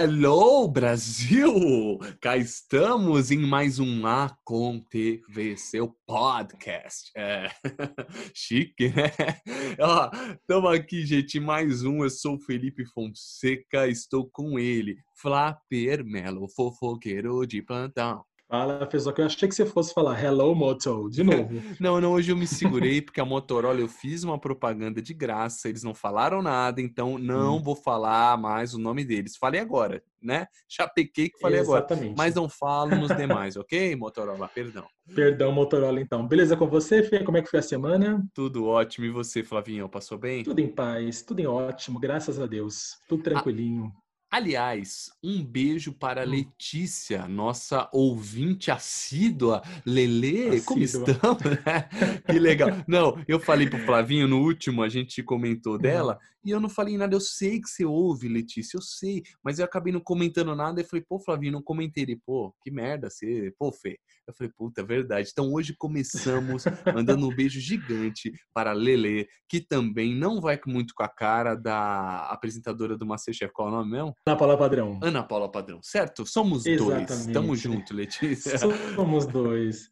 Hello, Brasil! Cá estamos em mais um AconTV, seu podcast. É. Chique, né? Estamos aqui, gente, mais um. Eu sou o Felipe Fonseca, estou com ele, Flapper Melo, fofoqueiro de plantão. Fala, Fezoca. Eu achei que você fosse falar Hello Moto de novo. não, não, hoje eu me segurei porque a Motorola eu fiz uma propaganda de graça, eles não falaram nada, então não hum. vou falar mais o nome deles. Falei agora, né? Já pequei que falei Exatamente. agora. Mas não falo nos demais, ok, Motorola? Perdão. Perdão, Motorola, então. Beleza com você, Fê? Como é que foi a semana? Tudo ótimo. E você, Flavinho? Passou bem? Tudo em paz, tudo em ótimo, graças a Deus. Tudo tranquilinho. Ah. Aliás, um beijo para hum. Letícia, nossa ouvinte assídua. Lele, assídua. como estamos? que legal. Não, eu falei pro Flavinho no último, a gente comentou uhum. dela, e eu não falei nada. Eu sei que você ouve, Letícia, eu sei, mas eu acabei não comentando nada. E falei, pô, Flavinho, não comentei. Ele, pô, que merda, você, pô, Fê. Eu falei, puta, é verdade. Então hoje começamos mandando um beijo gigante para Lele, que também não vai muito com a cara da apresentadora do Masterchef. Qual é o nome mesmo? Ana Paula Padrão. Ana Paula Padrão, certo? Somos Exatamente. dois. Tamo junto, Letícia. Somos dois.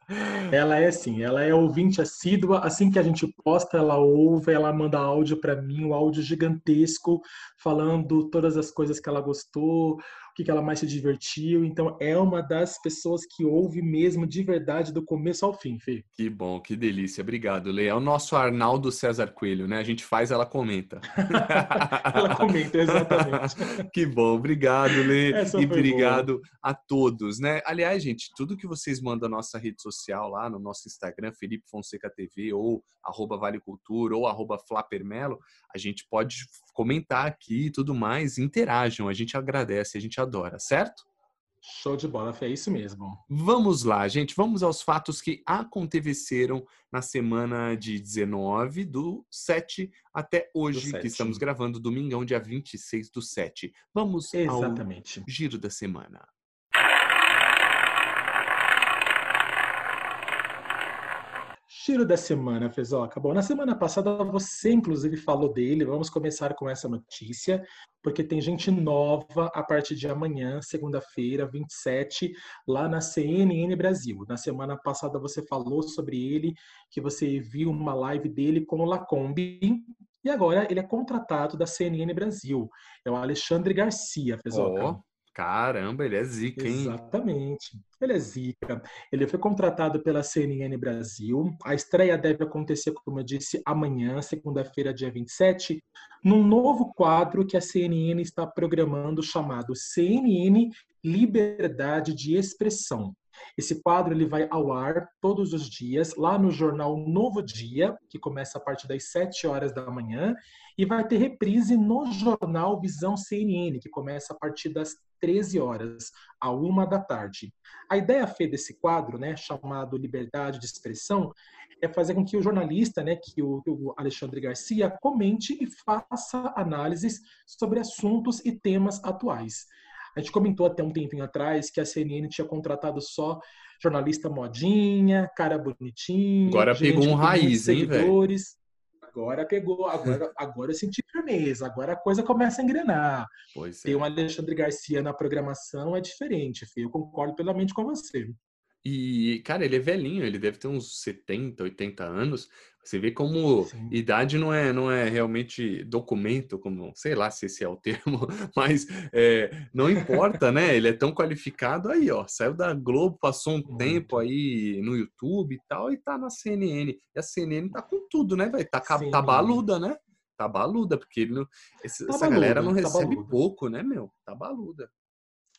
Ela é assim, ela é ouvinte assídua. Assim que a gente posta, ela ouve, ela manda áudio para mim, um áudio gigantesco, falando todas as coisas que ela gostou, que, que ela mais se divertiu. Então, é uma das pessoas que ouve mesmo de verdade do começo ao fim, Fê. Que bom, que delícia. Obrigado, Lê. É o nosso Arnaldo César Coelho, né? A gente faz, ela comenta. ela comenta, exatamente. que bom, obrigado, Lê. e obrigado boa. a todos, né? Aliás, gente, tudo que vocês mandam na nossa rede social, lá no nosso Instagram, Felipe Fonseca TV, ou arroba Vale Cultura, ou arroba Flapermelo, a gente pode comentar aqui e tudo mais, interajam, a gente agradece, a gente adora, certo? Show de bola, é isso mesmo. Vamos lá, gente, vamos aos fatos que aconteceram na semana de 19 do 7 até hoje, que estamos gravando domingão, dia 26 do 7. Vamos Exatamente. ao giro da semana. Tiro da semana, Fezoca. Bom, na semana passada você, inclusive, falou dele. Vamos começar com essa notícia, porque tem gente nova a partir de amanhã, segunda-feira, 27, lá na CNN Brasil. Na semana passada você falou sobre ele, que você viu uma live dele com o Lacombe. E agora ele é contratado da CNN Brasil. É o Alexandre Garcia, Fezoca. Oh. Caramba, ele é zica, hein? Exatamente. Ele é zica. Ele foi contratado pela CNN Brasil. A estreia deve acontecer, como eu disse, amanhã, segunda-feira, dia 27, num novo quadro que a CNN está programando chamado CNN Liberdade de Expressão. Esse quadro ele vai ao ar todos os dias lá no jornal Novo Dia, que começa a partir das 7 horas da manhã, e vai ter reprise no jornal Visão CNN, que começa a partir das 13 horas, a uma da tarde. A ideia Fê, desse quadro, né, chamado Liberdade de Expressão, é fazer com que o jornalista, né, que o, o Alexandre Garcia, comente e faça análises sobre assuntos e temas atuais. A gente comentou até um tempinho atrás que a CNN tinha contratado só jornalista modinha, cara bonitinho. Agora pegou um raiz, hein, velho? Agora pegou, agora, agora eu senti firmeza, agora a coisa começa a engrenar. Pois é. Tem um Alexandre Garcia na programação, é diferente, filho. Eu concordo plenamente com você. E, cara, ele é velhinho, ele deve ter uns 70, 80 anos. Você vê como Sim. idade não é, não é realmente documento, como sei lá se esse é o termo, mas é, não importa, né? Ele é tão qualificado aí, ó. Saiu da Globo, passou um tempo aí no YouTube e tal, e tá na CNN. E a CNN tá com tudo, né, velho? Tá, tá baluda, né? Tá baluda, porque ele não, esse, tá essa baluda, galera não tá recebe baluda. pouco, né, meu? Tá baluda.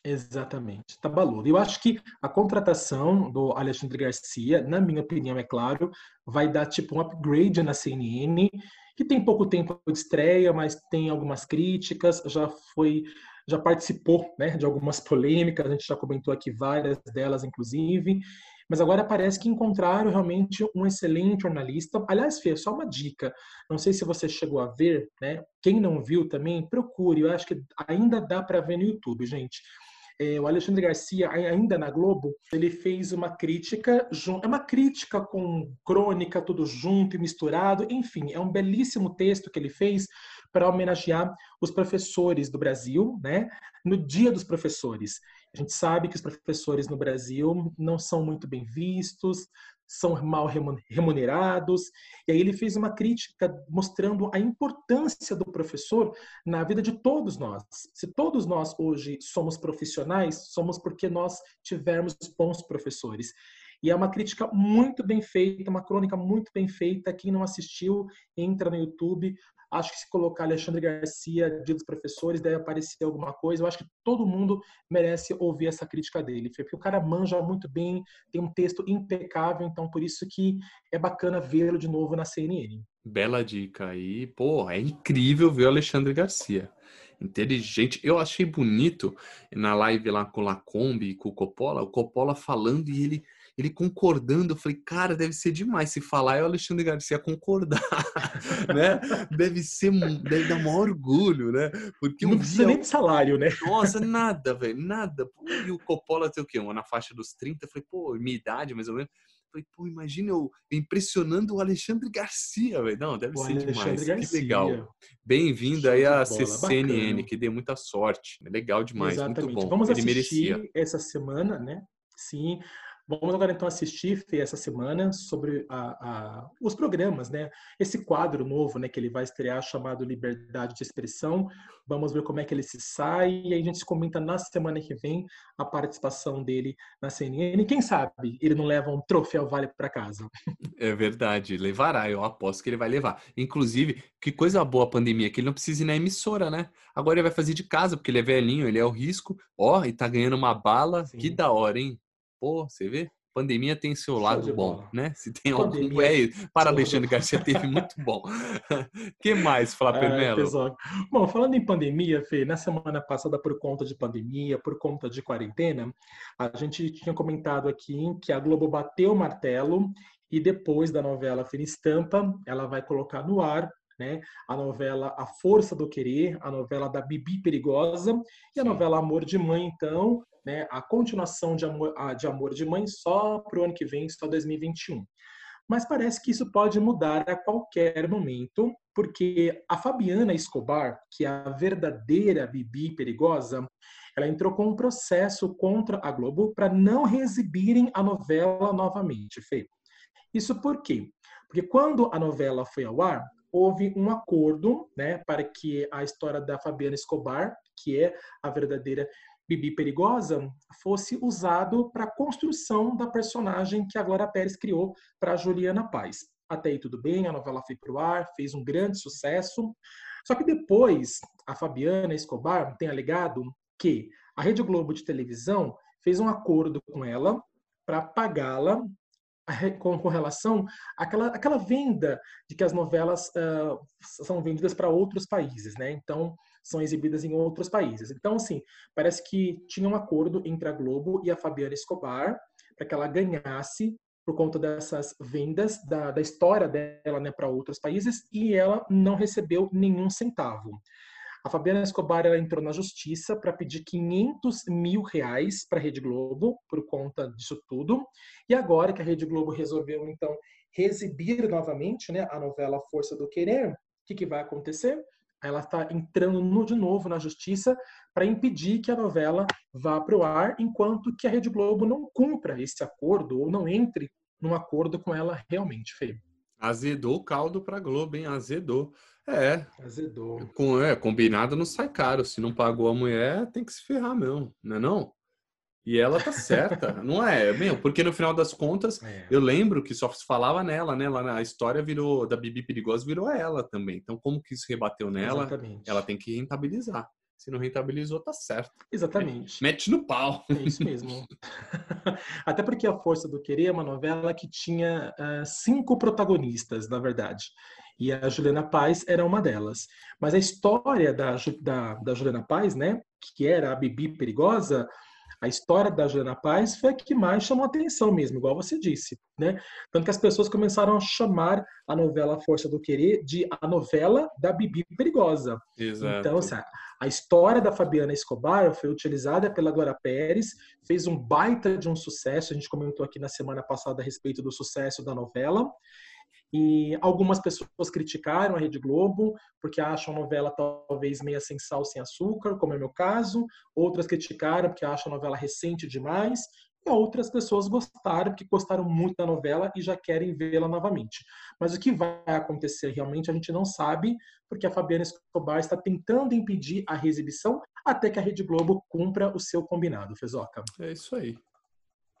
Exatamente, tá baludo. Eu acho que a contratação do Alexandre Garcia, na minha opinião, é claro, vai dar tipo um upgrade na CNN, que tem pouco tempo de estreia, mas tem algumas críticas, já foi, já participou né, de algumas polêmicas, a gente já comentou aqui várias delas, inclusive. Mas agora parece que encontraram realmente um excelente jornalista. Aliás, Fê, só uma dica. Não sei se você chegou a ver, né? Quem não viu também, procure. Eu acho que ainda dá para ver no YouTube, gente o Alexandre Garcia, ainda na Globo, ele fez uma crítica, é uma crítica com crônica, tudo junto e misturado, enfim, é um belíssimo texto que ele fez para homenagear os professores do Brasil, né? No Dia dos Professores. A gente sabe que os professores no Brasil não são muito bem vistos, são mal remunerados. E aí ele fez uma crítica mostrando a importância do professor na vida de todos nós. Se todos nós hoje somos profissionais, somos porque nós tivemos bons professores. E é uma crítica muito bem feita, uma crônica muito bem feita. Quem não assistiu, entra no YouTube, Acho que se colocar Alexandre Garcia, Dia dos Professores, deve aparecer alguma coisa. Eu acho que todo mundo merece ouvir essa crítica dele, porque o cara manja muito bem, tem um texto impecável, então por isso que é bacana vê-lo de novo na CNN. Bela dica aí. Pô, é incrível ver o Alexandre Garcia. Inteligente. Eu achei bonito na live lá com o Lacombe e com o Coppola, o Coppola falando e ele ele concordando, eu falei, cara, deve ser demais. Se falar é o Alexandre Garcia concordar, né? Deve ser, deve dar maior orgulho, né? Porque não um precisa dia... nem de salário, né? Nossa, nada, velho, nada. E o Coppola tem o quê? Uma na faixa dos 30, eu falei, pô, minha idade mais ou menos. Eu falei, pô, imagina eu impressionando o Alexandre Garcia, velho. Não, deve o ser Alexandre demais. Garcia. Que legal. Bem-vindo aí à CNN, que dê muita sorte. Legal demais, Exatamente. muito bom. Vamos Ele assistir merecia. essa semana, né? Sim, Vamos agora então assistir, Fê, essa semana sobre a, a, os programas, né? Esse quadro novo, né, que ele vai estrear chamado Liberdade de Expressão. Vamos ver como é que ele se sai e aí a gente comenta na semana que vem a participação dele na CNN. Quem sabe ele não leva um troféu Vale para casa. É verdade, levará. Eu aposto que ele vai levar. Inclusive, que coisa boa a pandemia, que ele não precisa ir na emissora, né? Agora ele vai fazer de casa, porque ele é velhinho, ele é o risco. Ó, e tá ganhando uma bala. Sim. Que da hora, hein? Pô, você vê? Pandemia tem seu lado bom, né? Se tem pandemia, algum. É, para Alexandre Garcia teve muito bom. que mais, Flávio Melo? Bom, falando em pandemia, Fê, na semana passada, por conta de pandemia, por conta de quarentena, a gente tinha comentado aqui que a Globo bateu o martelo e depois da novela Fina Estampa, ela vai colocar no ar né? A novela A Força do Querer, a novela da Bibi Perigosa e a novela Amor de Mãe, então, né? A continuação de Amor de, Amor de Mãe só para o ano que vem, só 2021. Mas parece que isso pode mudar a qualquer momento, porque a Fabiana Escobar, que é a verdadeira Bibi Perigosa, ela entrou com um processo contra a Globo para não reexibirem a novela novamente, Fê. Isso por quê? Porque quando a novela foi ao ar, houve um acordo né, para que a história da Fabiana Escobar, que é a verdadeira Bibi Perigosa, fosse usado para a construção da personagem que a Glória Pérez criou para Juliana Paz. Até aí tudo bem, a novela foi para o ar, fez um grande sucesso. Só que depois, a Fabiana Escobar tem alegado que a Rede Globo de televisão fez um acordo com ela para pagá-la com, com relação àquela, àquela venda de que as novelas uh, são vendidas para outros países, né? Então, são exibidas em outros países. Então, assim, parece que tinha um acordo entre a Globo e a Fabiana Escobar para que ela ganhasse por conta dessas vendas da, da história dela né, para outros países e ela não recebeu nenhum centavo. A Fabiana Escobar ela entrou na justiça para pedir 500 mil reais para a Rede Globo por conta disso tudo. E agora que a Rede Globo resolveu, então, exibir novamente né, a novela Força do Querer, o que, que vai acontecer? Ela está entrando no, de novo na justiça para impedir que a novela vá para o ar, enquanto que a Rede Globo não cumpra esse acordo ou não entre num acordo com ela realmente, Fê. Azedou o caldo para a Globo, hein? Azedou. É. Azedou. Com, é, combinado não sai caro. Se não pagou a mulher, tem que se ferrar mesmo, não é não? E ela tá certa, não é? Meu, porque no final das contas, é. eu lembro que só se falava nela, né? Lá na história virou da Bibi Perigosa virou ela também. Então, como que isso rebateu nela? Exatamente. Ela tem que rentabilizar. Se não rentabilizou, tá certo. Exatamente. Mete no pau. É isso mesmo. Até porque A Força do Querer é uma novela que tinha uh, cinco protagonistas, na verdade e a Juliana Paz era uma delas. Mas a história da, da, da Juliana Paz, né, que era a Bibi perigosa, A história da Juliana Paz foi a que mais chamou atenção mesmo, igual você disse, né? Tanto que as pessoas começaram a chamar a novela Força do Querer de a novela da Bibi Perigosa. Exato. Então, assim, a história da Fabiana Escobar foi utilizada pela Glória Pérez, fez um baita de um sucesso, a gente comentou aqui na semana passada a respeito do sucesso da novela, e algumas pessoas criticaram a Rede Globo porque acham a novela talvez meia sem sal, sem açúcar, como é meu caso. Outras criticaram porque acham a novela recente demais. E outras pessoas gostaram, porque gostaram muito da novela e já querem vê-la novamente. Mas o que vai acontecer realmente a gente não sabe, porque a Fabiana Escobar está tentando impedir a reexibição até que a Rede Globo cumpra o seu combinado, Fezoca. É isso aí.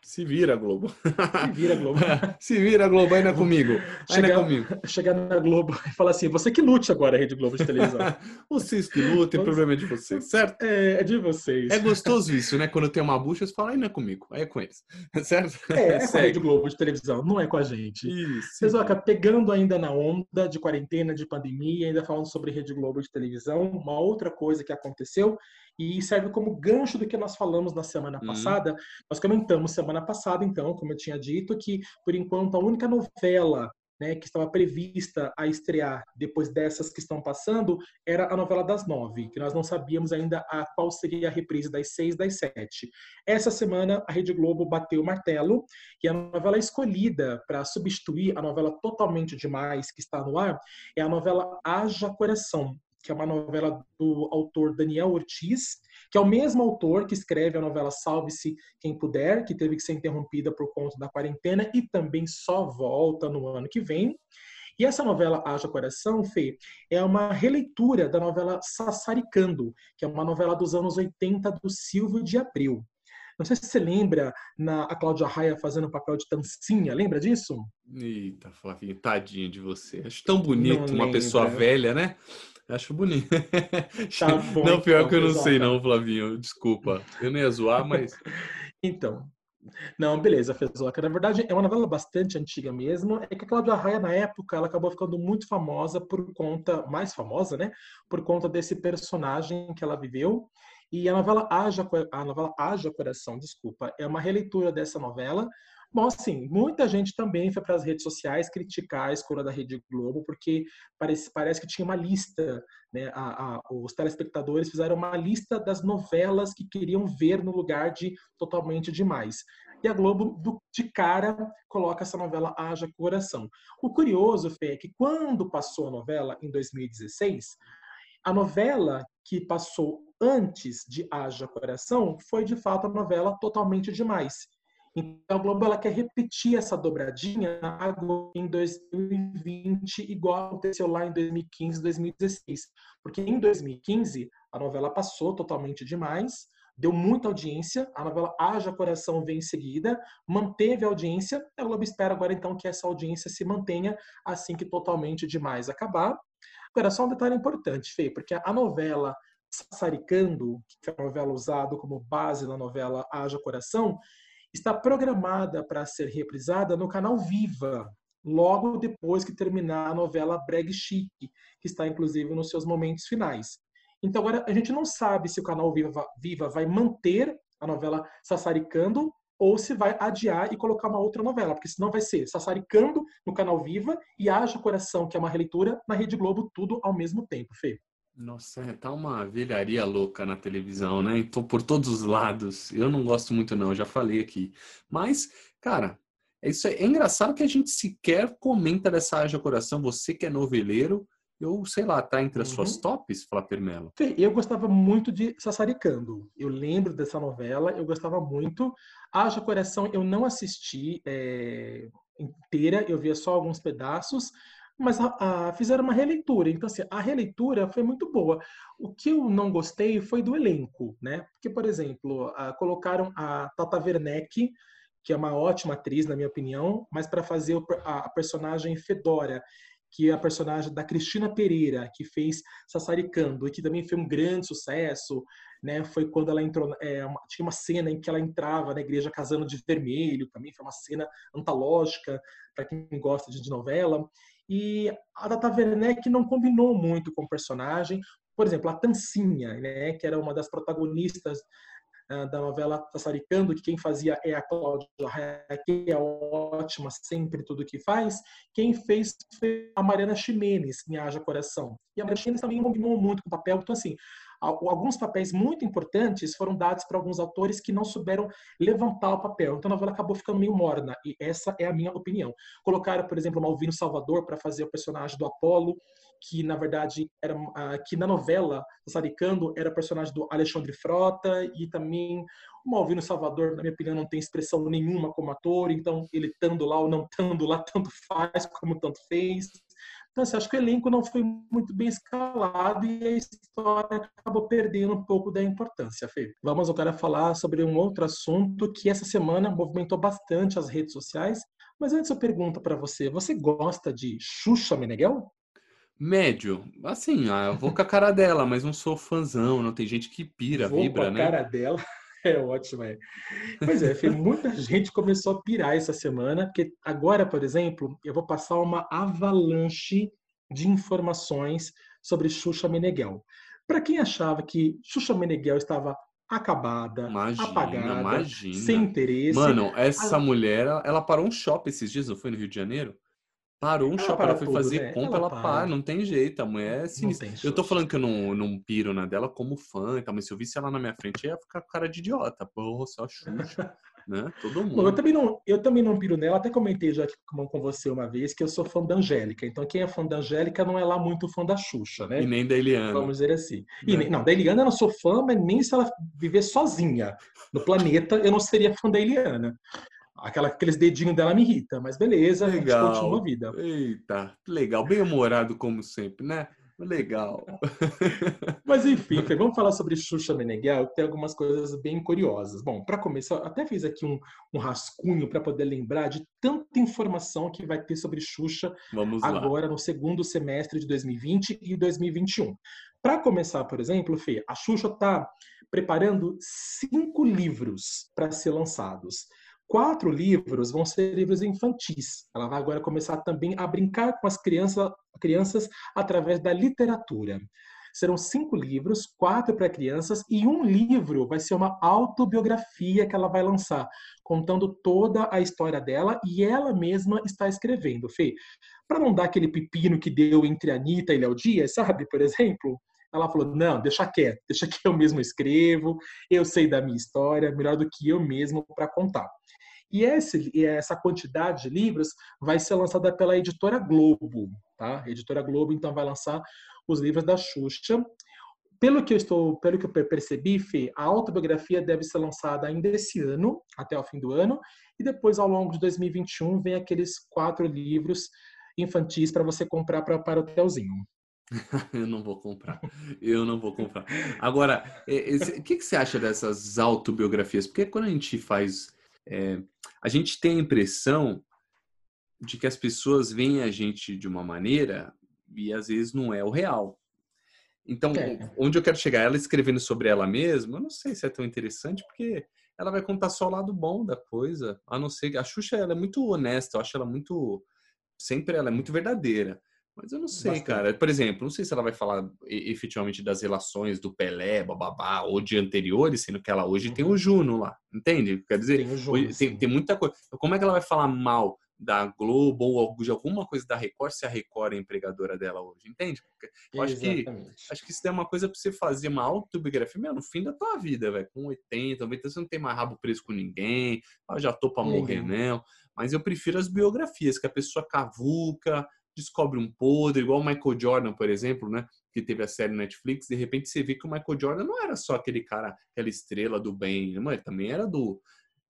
Se vira, Globo. Se vira, Globo. Se vira, Globo, ainda comigo. Ainda chegar, comigo. Chegar na Globo e falar assim, você que lute agora, Rede Globo de televisão. vocês que lutem, o problema é de vocês, certo? É, é de vocês. É gostoso isso, né? Quando tem uma bucha, você fala, ainda é comigo. Aí é com eles, certo? É, é com a Rede Globo de televisão, não é com a gente. Isso. Pesoca, pegando ainda na onda de quarentena, de pandemia, ainda falando sobre Rede Globo de televisão, uma outra coisa que aconteceu e serve como gancho do que nós falamos na semana uhum. passada. Nós comentamos semana passada, então, como eu tinha dito, que por enquanto a única novela né, que estava prevista a estrear depois dessas que estão passando era a novela das nove, que nós não sabíamos ainda a qual seria a reprise das seis, das sete. Essa semana a Rede Globo bateu o martelo e a novela escolhida para substituir a novela Totalmente Demais que está no ar é a novela Haja Coração, que é uma novela do autor Daniel Ortiz, que é o mesmo autor que escreve a novela Salve-se Quem Puder, que teve que ser interrompida por conta da quarentena e também só volta no ano que vem. E essa novela Haja Coração, Fê, é uma releitura da novela Sassaricando, que é uma novela dos anos 80 do Silvio de Abril. Não sei se você lembra na, a Cláudia Raia fazendo o papel de Tancinha, lembra disso? Eita, Flavinho, tadinho de você. Acho tão bonito uma pessoa velha, né? Acho bonito. Tá bom, não, pior então, que eu não sei, não, Flavinho. Desculpa. Eu nem ia zoar, mas. então. Não, beleza, Fezoca. Na verdade, é uma novela bastante antiga mesmo. É que a Cláudia Raia, na época, ela acabou ficando muito famosa por conta, mais famosa, né? Por conta desse personagem que ela viveu. E a novela Haja, a novela Haja Coração, desculpa, é uma releitura dessa novela, Bom, assim, muita gente também foi para as redes sociais criticar a escolha da Rede Globo, porque parece, parece que tinha uma lista, né? A, a, os telespectadores fizeram uma lista das novelas que queriam ver no lugar de Totalmente Demais. E a Globo, do, de cara, coloca essa novela Haja Coração. O curioso, Fê, é que quando passou a novela, em 2016, a novela que passou antes de Haja Coração foi, de fato, a novela Totalmente Demais então, a Globo ela quer repetir essa dobradinha agora em 2020, igual aconteceu lá em 2015, 2016. Porque em 2015, a novela passou totalmente demais, deu muita audiência, a novela Haja Coração vem em seguida, manteve a audiência, a Globo espera agora então que essa audiência se mantenha assim que totalmente demais acabar. Agora, só um detalhe importante, Fê, porque a novela Sassaricando, que é a novela usada como base na novela Haja Coração, está programada para ser reprisada no canal Viva, logo depois que terminar a novela Breg Chic, que está inclusive nos seus momentos finais. Então agora a gente não sabe se o canal Viva, Viva vai manter a novela Sassaricando ou se vai adiar e colocar uma outra novela, porque senão vai ser Sassaricando no canal Viva e Haja Coração, que é uma releitura, na Rede Globo, tudo ao mesmo tempo, Fê. Nossa, é, tá uma velharia louca na televisão, né? Então, por todos os lados. Eu não gosto muito, não, já falei aqui. Mas, cara, é isso é engraçado que a gente sequer comenta dessa Haja Coração. Você que é noveleiro, eu sei lá, tá entre as uhum. suas tops, Flávio Melo? Eu gostava muito de Sassaricando. Eu lembro dessa novela, eu gostava muito. Haja Coração eu não assisti é, inteira, eu via só alguns pedaços mas a, a, fizeram uma releitura. Então, assim, a releitura foi muito boa. O que eu não gostei foi do elenco, né? Porque, por exemplo, a, colocaram a Tata Werneck, que é uma ótima atriz, na minha opinião, mas para fazer a, personagem Fedora, que é a personagem da Cristina Pereira, que fez Sassaricando, e que também foi um grande sucesso, né? Foi quando ela entrou, é, uma, tinha uma cena em que ela entrava na igreja casando de vermelho, também foi uma cena antológica para quem gosta de novela. E a Tata Werneck não combinou muito com o personagem. Por exemplo, a Tancinha, né, que era uma das protagonistas da novela Tassaricando, que quem fazia é a Cláudia que é ótima sempre tudo que faz. Quem fez foi a Mariana Ximenes, Me Haja Coração. E a Mariana Ximenes também combinou muito com o papel. Então, assim, alguns papéis muito importantes foram dados para alguns autores que não souberam levantar o papel. Então a novela acabou ficando meio morna, e essa é a minha opinião. Colocaram, por exemplo, Malvino Salvador para fazer o personagem do Apolo, que na verdade era uh, que na novela Saricando era personagem do Alexandre Frota e também o Malvino Salvador, na minha opinião, não tem expressão nenhuma como ator, então ele estando lá ou não estando lá tanto faz como tanto fez. Então, assim, acho que o elenco não foi muito bem escalado e a história acabou perdendo um pouco da importância, Fê. Vamos agora falar sobre um outro assunto que essa semana movimentou bastante as redes sociais. Mas antes eu pergunto para você, você gosta de Xuxa Meneghel? Médio. Assim, ah, eu vou com a cara dela, mas não sou fãzão. Não tem gente que pira, vou vibra, com a né? cara dela. É ótimo, é. Pois é, Fê, muita gente começou a pirar essa semana, porque agora, por exemplo, eu vou passar uma avalanche de informações sobre Xuxa Meneghel. Para quem achava que Xuxa Meneghel estava acabada, imagina, apagada, imagina. sem interesse. Mano, essa a... mulher, ela parou um shopping esses dias, não foi no Rio de Janeiro? Parou um ela shopping, ela foi tudo, fazer né? compra, ela, ela para. não tem jeito, a mulher é sinistra. Eu tô falando que eu não, não piro na dela como fã, tá? mas se eu visse ela na minha frente, ia ficar com cara de idiota. Porra, só Xuxa. né? Todo mundo. eu também não, eu também não piro nela. Até comentei já aqui com, com você uma vez que eu sou fã da Angélica. Então quem é fã da Angélica não é lá muito fã da Xuxa, né? E nem da Eliana. Vamos dizer assim. E, né? não, da Eliana eu não sou fã, mas nem se ela viver sozinha no planeta eu não seria fã da Eliana. Aquela, aqueles dedinhos dela me irrita, mas beleza, legal. a gente continua a vida. Eita, legal, bem humorado como sempre, né? Legal. Mas enfim, vamos falar sobre Xuxa Meneghel, tem algumas coisas bem curiosas. Bom, para começar, até fiz aqui um, um rascunho para poder lembrar de tanta informação que vai ter sobre Xuxa vamos agora lá. no segundo semestre de 2020 e 2021. Para começar, por exemplo, Fê, a Xuxa está preparando cinco livros para ser lançados. Quatro livros vão ser livros infantis. Ela vai agora começar também a brincar com as crianças, crianças através da literatura. Serão cinco livros, quatro para crianças, e um livro vai ser uma autobiografia que ela vai lançar, contando toda a história dela e ela mesma está escrevendo, Fê. Para não dar aquele pepino que deu entre Anitta e Léo Dias, sabe, por exemplo? Ela falou: não, deixa quieto, deixa que eu mesmo escrevo, eu sei da minha história, melhor do que eu mesmo para contar. E, esse, essa quantidade de livros vai ser lançada pela editora Globo, tá? A editora Globo então vai lançar os livros da Xuxa. Pelo que eu estou, pelo que eu percebi, Fê, a autobiografia deve ser lançada ainda esse ano, até o fim do ano, e depois ao longo de 2021 vem aqueles quatro livros infantis para você comprar pra, para o hotelzinho. eu não vou comprar. Eu não vou comprar. Agora, o que, que você acha dessas autobiografias? Porque quando a gente faz é, a gente tem a impressão de que as pessoas veem a gente de uma maneira e às vezes não é o real. Então, é. onde eu quero chegar? Ela escrevendo sobre ela mesma, eu não sei se é tão interessante, porque ela vai contar só o lado bom da coisa, a não ser que a Xuxa ela é muito honesta, eu acho ela muito sempre ela é muito verdadeira. Mas eu não sei, Bastante. cara. Por exemplo, não sei se ela vai falar efetivamente das relações do Pelé, bababá, ou de anteriores, sendo que ela hoje uhum. tem o Juno lá, entende? Quer dizer, tem, Juno, tem, tem, muita coisa. Como é que ela vai falar mal da Globo ou de alguma coisa da Record se a Record é empregadora dela hoje, entende? Eu acho que, acho que isso é uma coisa para você fazer uma autobiografia, meu, no fim da tua vida, velho, com 80, 90, você não tem mais rabo preso com ninguém, eu já tô para morrer, não. Mas eu prefiro as biografias, que a pessoa cavuca, descobre um podre, igual o Michael Jordan, por exemplo, né? Que teve a série Netflix, de repente você vê que o Michael Jordan não era só aquele cara, aquela estrela do bem, né? ele também era do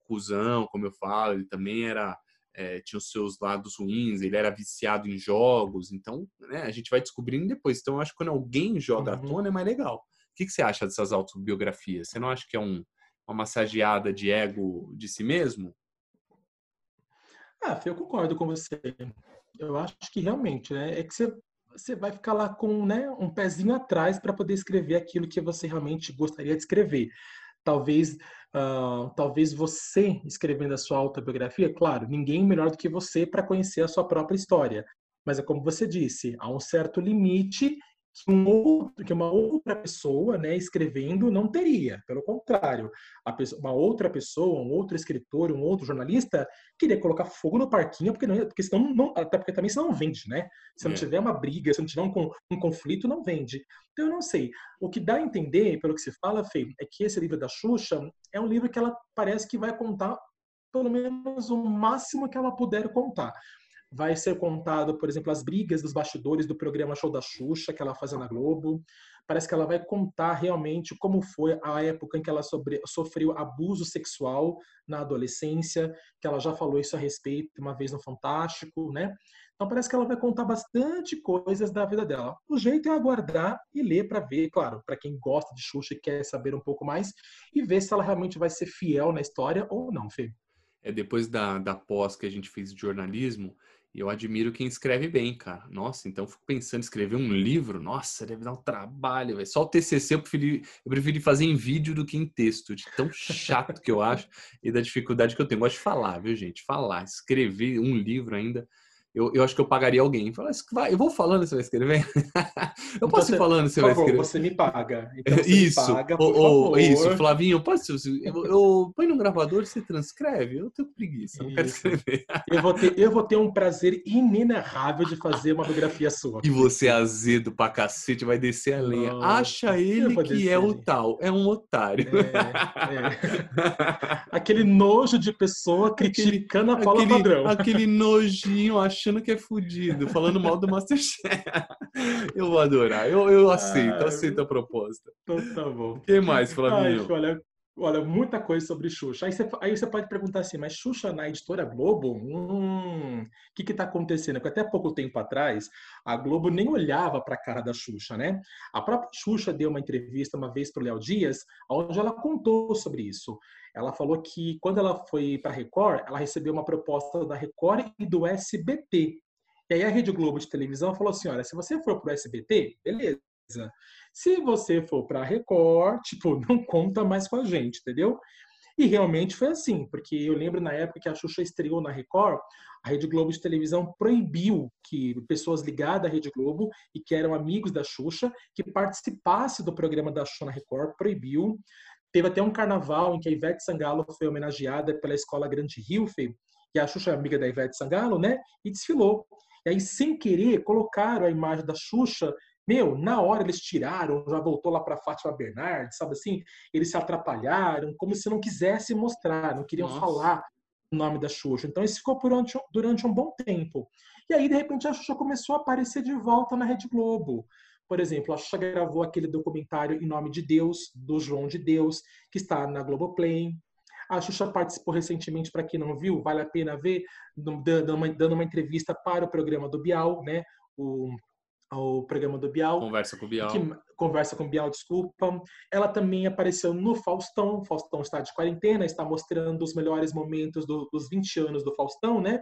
cuzão, como eu falo, ele também era é, tinha os seus lados ruins, ele era viciado em jogos, então né, a gente vai descobrindo depois. Então eu acho que quando alguém joga uhum. à tona é mais legal. O que, que você acha dessas autobiografias? Você não acha que é um, uma massageada de ego de si mesmo? Ah, eu concordo com você. Eu acho que realmente, né? É que você, você vai ficar lá com né, um pezinho atrás para poder escrever aquilo que você realmente gostaria de escrever. Talvez, uh, talvez você escrevendo a sua autobiografia, claro, ninguém melhor do que você para conhecer a sua própria história. Mas é como você disse, há um certo limite que, um outro, que uma outra pessoa, né, escrevendo não teria. Pelo contrário, pessoa, uma outra pessoa, um outro escritor, um outro jornalista queria colocar fogo no parquinho, porque, não, porque senão não, até porque também você não vende, né? Se não é. tiver uma briga, se não tiver um, um conflito, não vende. Então eu não sei. O que dá a entender, pelo que se fala, Fê, é que esse livro da Xuxa é um livro que ela parece que vai contar pelo menos o máximo que ela puder contar vai ser contado, por exemplo, as brigas dos bastidores do programa Show da Xuxa, que ela fazia na Globo. Parece que ela vai contar realmente como foi a época em que ela sobre, sofreu abuso sexual na adolescência, que ela já falou isso a respeito uma vez no Fantástico, né? Então parece que ela vai contar bastante coisas da vida dela. O jeito é aguardar e ler para ver, claro, para quem gosta de Xuxa e quer saber um pouco mais, e ver se ela realmente vai ser fiel na história ou não, Fê. É depois da, da pós que a gente fez de jornalismo, e eu admiro quem escreve bem, cara. Nossa, então fico pensando em escrever um livro. Nossa, deve dar um trabalho, véio. Só o TCC eu preferi, eu preferi fazer em vídeo do que em texto, de tão chato que eu acho e da dificuldade que eu tenho. Eu gosto de falar, viu, gente? Falar, escrever um livro ainda eu, eu acho que eu pagaria alguém. Fala, vai, eu vou falando, você vai escrever. eu então posso ir falando, você vai escrever. Você me paga. Então você isso, me paga, o, isso, Flavinho, posso, eu, eu põe no gravador, você transcreve. Eu tenho preguiça, não quero escrever. eu, vou ter, eu vou ter um prazer inenarrável de fazer uma biografia sua. E você é azedo pra cacete, vai descer a lenha. Acha ele que é o tal, é um otário. É, é. Aquele nojo de pessoa criticando aquele, a Paula aquele, Padrão. Aquele nojinho achando achando que é fudido, falando mal do Masterchef. eu vou adorar. Eu, eu aceito, ah, aceito a proposta. Então tá bom. O que mais, Flavinho? Ai, olha, olha, muita coisa sobre Xuxa. Aí você, aí você pode perguntar assim, mas Xuxa na editora Globo? Hum, o que que tá acontecendo? Porque até pouco tempo atrás, a Globo nem olhava para a cara da Xuxa, né? A própria Xuxa deu uma entrevista uma vez para o Léo Dias, onde ela contou sobre isso. Ela falou que quando ela foi para a Record, ela recebeu uma proposta da Record e do SBT. E aí a Rede Globo de televisão falou assim: olha, se você for para o SBT, beleza. Se você for para a Record, tipo, não conta mais com a gente, entendeu? E realmente foi assim, porque eu lembro na época que a Xuxa estreou na Record, a Rede Globo de televisão proibiu que pessoas ligadas à Rede Globo e que eram amigos da Xuxa, que participasse do programa da Xuxa na Record, proibiu. Teve até um carnaval em que a Ivete Sangalo foi homenageada pela Escola Grande Rio, e a Xuxa é amiga da Ivete Sangalo, né? E desfilou. E aí, sem querer, colocaram a imagem da Xuxa. Meu, na hora eles tiraram, já voltou lá para Fátima Bernardes, sabe assim? Eles se atrapalharam, como se não quisessem mostrar, não queriam Nossa. falar o nome da Xuxa. Então, isso ficou durante, durante um bom tempo. E aí, de repente, a Xuxa começou a aparecer de volta na Rede Globo. Por exemplo, a Xuxa gravou aquele documentário Em Nome de Deus, do João de Deus, que está na Globoplay. A Xuxa participou recentemente, para quem não viu, vale a pena ver, dando uma, dando uma entrevista para o programa do Bial, né? O, o programa do Bial. Conversa com o Bial. Que, conversa com o Bial, desculpa. Ela também apareceu no Faustão. O Faustão está de quarentena, está mostrando os melhores momentos do, dos 20 anos do Faustão, né?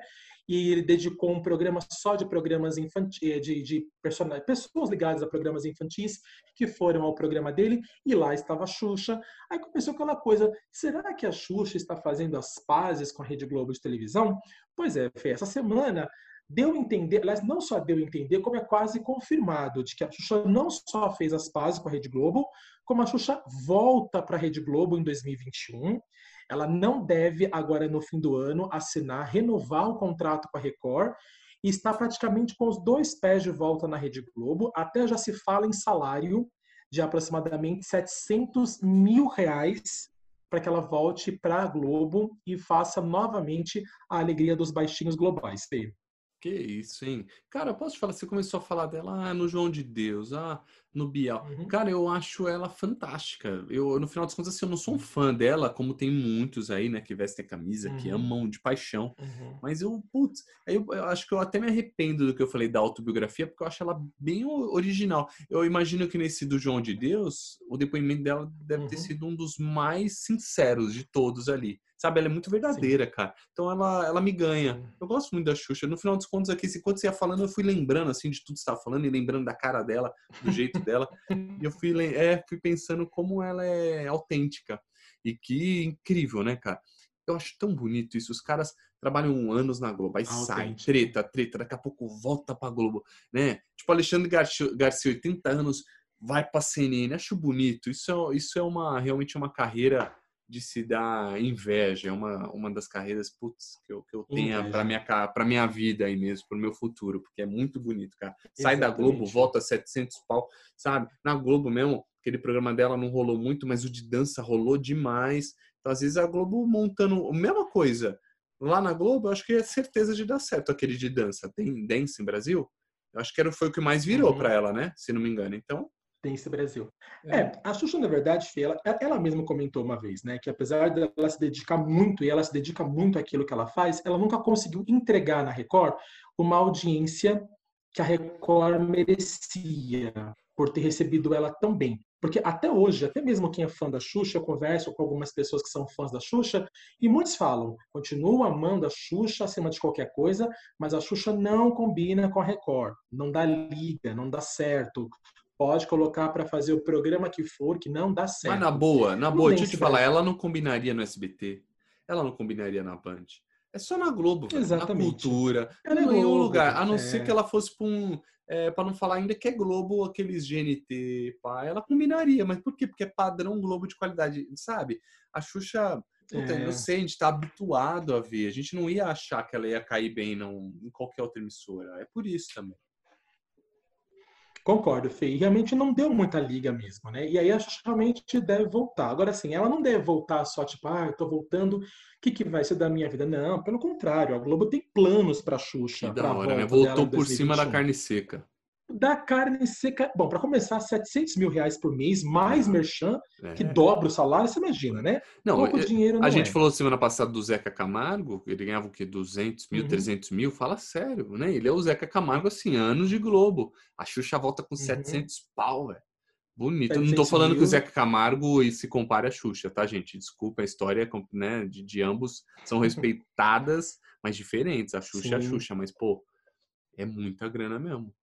e ele dedicou um programa só de programas infantis, eh, de, de pessoas ligadas a programas infantis que foram ao programa dele, e lá estava a Xuxa. Aí começou aquela coisa, será que a Xuxa está fazendo as pazes com a Rede Globo de televisão? Pois é, Fê, essa semana deu a entender, aliás, não só deu a entender, como é quase confirmado, de que a Xuxa não só fez as pazes com a Rede Globo, como a Xuxa volta para a Rede Globo em 2021 ela não deve, agora no fim do ano, assinar, renovar o contrato com a Record e está praticamente com os dois pés de volta na Rede Globo. Até já se fala em salário de aproximadamente 700 mil reais para que ela volte para a Globo e faça novamente a alegria dos baixinhos globais. Que isso, hein? Cara, posso te falar, você começou a falar dela ah, no João de Deus, ah, no Bial. Uhum. Cara, eu acho ela fantástica. Eu, no final das contas, assim, eu não sou um fã dela, como tem muitos aí, né, que vestem a camisa, uhum. que amam de paixão. Uhum. Mas eu, putz, eu, eu, acho que eu até me arrependo do que eu falei da autobiografia, porque eu acho ela bem original. Eu imagino que nesse do João de Deus, o depoimento dela deve ter uhum. sido um dos mais sinceros de todos ali. Sabe, ela é muito verdadeira, Sim. cara. Então ela, ela me ganha. Eu gosto muito da Xuxa. No final dos contos, aqui, enquanto você ia falando, eu fui lembrando, assim, de tudo que você estava falando e lembrando da cara dela, do jeito dela. e eu fui, é, fui pensando como ela é autêntica. E que incrível, né, cara? Eu acho tão bonito isso. Os caras trabalham anos na Globo, aí sai, treta, treta, daqui a pouco volta pra Globo, né? Tipo, Alexandre Garcia, Garcia 80 anos, vai pra CNN, acho bonito. Isso é, isso é uma, realmente uma carreira de se dar inveja, é uma, uma das carreiras, putz, que eu, que eu tenho para minha, pra minha vida aí mesmo, pro meu futuro, porque é muito bonito, cara. Sai Exatamente. da Globo, volta a 700 pau, sabe? Na Globo mesmo, aquele programa dela não rolou muito, mas o de dança rolou demais. Então, às vezes, a Globo montando a mesma coisa. Lá na Globo, eu acho que é certeza de dar certo aquele de dança. Tem dance em Brasil? Eu acho que era, foi o que mais virou uhum. para ela, né? Se não me engano. Então, Dance Brasil. É. é, a Xuxa, na verdade, ela, ela mesma comentou uma vez, né, que apesar dela se dedicar muito, e ela se dedica muito àquilo que ela faz, ela nunca conseguiu entregar na Record uma audiência que a Record merecia por ter recebido ela tão bem. Porque até hoje, até mesmo quem é fã da Xuxa, eu converso com algumas pessoas que são fãs da Xuxa, e muitos falam, continuam amando a Xuxa acima de qualquer coisa, mas a Xuxa não combina com a Record, não dá liga, não dá certo. Pode colocar para fazer o programa que for, que não dá certo. Mas na boa, na boa, deixa eu te falar, ela não combinaria no SBT, ela não combinaria na Band. É só na Globo, Exatamente. na cultura, ela em nenhum lugar. A não é. ser que ela fosse para um. É, para não falar ainda que é Globo, aqueles GNT, pá, ela combinaria, mas por quê? Porque é padrão Globo de qualidade, sabe? A Xuxa, puta, é. eu sei, a gente tá habituado a ver, a gente não ia achar que ela ia cair bem não, em qualquer outra emissora, é por isso também. Concordo, Fê. E realmente não deu muita liga mesmo, né? E aí acho que realmente deve voltar. Agora, assim, ela não deve voltar só tipo, ah, eu tô voltando, o que, que vai ser da minha vida? Não, pelo contrário, a Globo tem planos pra Xuxa. Que da hora, né? Voltou por cima da carne seca da carne seca. Bom, para começar, 700 mil reais por mês, mais merchan, é. que dobra o salário, você imagina, né? Não, Pouco dinheiro não a gente é. falou semana passada do Zeca Camargo, ele ganhava o quê? 200 mil, uhum. 300 mil? Fala sério, né? Ele é o Zeca Camargo, assim, anos de Globo. A Xuxa volta com uhum. 700 pau, velho. Bonito. Eu não tô falando mil. que o Zeca Camargo se compare a Xuxa, tá, gente? Desculpa, a história né, de, de ambos são respeitadas, mas diferentes. A Xuxa Sim. é a Xuxa, mas, pô, é muita grana mesmo.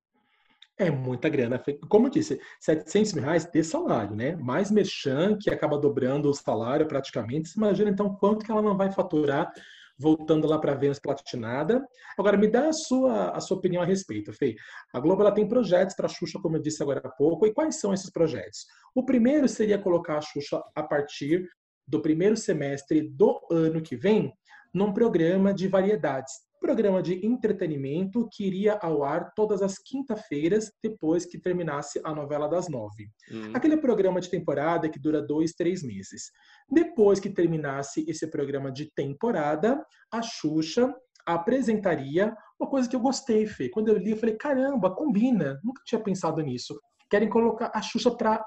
É muita grana. Como eu disse, 700 mil reais de salário, né? Mais merchan, que acaba dobrando o salário praticamente. Você imagina, então, quanto que ela não vai faturar voltando lá para a Vênus Platinada. Agora, me dá a sua, a sua opinião a respeito, Fê. A Globo ela tem projetos para a Xuxa, como eu disse agora há pouco. E quais são esses projetos? O primeiro seria colocar a Xuxa a partir do primeiro semestre do ano que vem num programa de variedades programa de entretenimento que iria ao ar todas as quinta-feiras depois que terminasse a novela das nove. Uhum. Aquele programa de temporada que dura dois, três meses. Depois que terminasse esse programa de temporada, a Xuxa apresentaria uma coisa que eu gostei, Fê. Quando eu li, eu falei, caramba, combina. Nunca tinha pensado nisso. Querem colocar a Xuxa para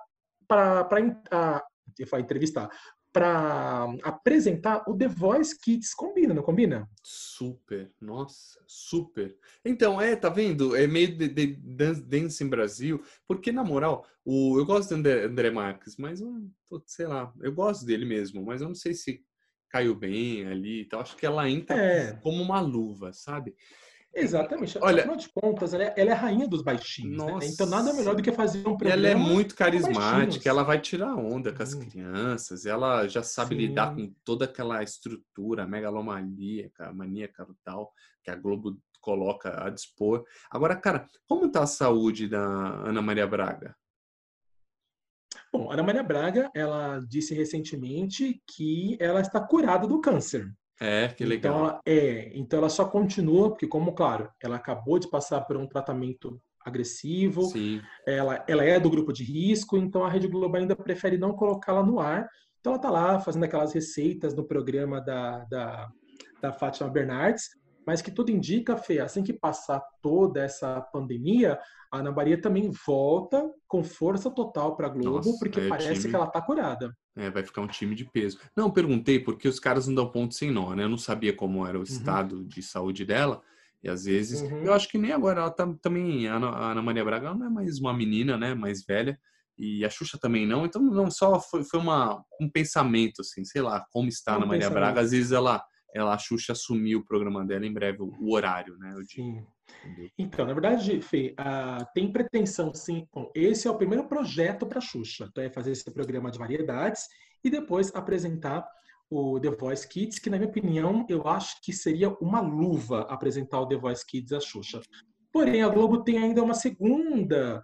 para entrevistar para apresentar o The Voice Kids. Combina, não combina? Super, nossa, super. Então, é, tá vendo? É meio de, de dance em Brasil, porque na moral, o, eu gosto do André, André Marques, mas eu, sei lá, eu gosto dele mesmo, mas eu não sei se caiu bem ali e tal. Acho que ela entra é. como uma luva, sabe? Exatamente. Olha, Afinal de contas, ela é, ela é a rainha dos baixinhos. Né? Então, nada melhor do que fazer um programa. Ela é muito carismática, ela vai tirar onda com as crianças, ela já sabe Sim. lidar com toda aquela estrutura megalomaníaca, maníaca tal, que a Globo coloca a dispor. Agora, cara, como tá a saúde da Ana Maria Braga? Bom, Ana Maria Braga, ela disse recentemente que ela está curada do câncer. É, que legal. Então, ela, é, então ela só continua, porque como, claro, ela acabou de passar por um tratamento agressivo, Sim. Ela, ela é do grupo de risco, então a Rede Globo ainda prefere não colocá-la no ar. Então ela está lá fazendo aquelas receitas no programa da, da, da Fátima Bernardes, mas que tudo indica, Fê, assim que passar toda essa pandemia, a Ana Maria também volta com força total para a Globo, Nossa, porque é parece time... que ela está curada. É, vai ficar um time de peso. Não, perguntei porque os caras não dão ponto sem nó, né? Eu não sabia como era o uhum. estado de saúde dela. E às vezes, uhum. eu acho que nem agora, ela tá também, a Ana Maria Braga não é mais uma menina, né? Mais velha. E a Xuxa também não. Então, não só foi, foi uma, um pensamento, assim, sei lá, como está a Ana Maria Braga. Às vezes ela ela, a Xuxa assumiu o programa dela em breve, o, o horário, né? Sim. Então, na verdade, Fê, uh, tem pretensão, sim. Bom, esse é o primeiro projeto para a Xuxa. Então, é fazer esse programa de variedades e depois apresentar o The Voice Kids, que na minha opinião eu acho que seria uma luva apresentar o The Voice Kids a Xuxa. Porém, a Globo tem ainda uma segunda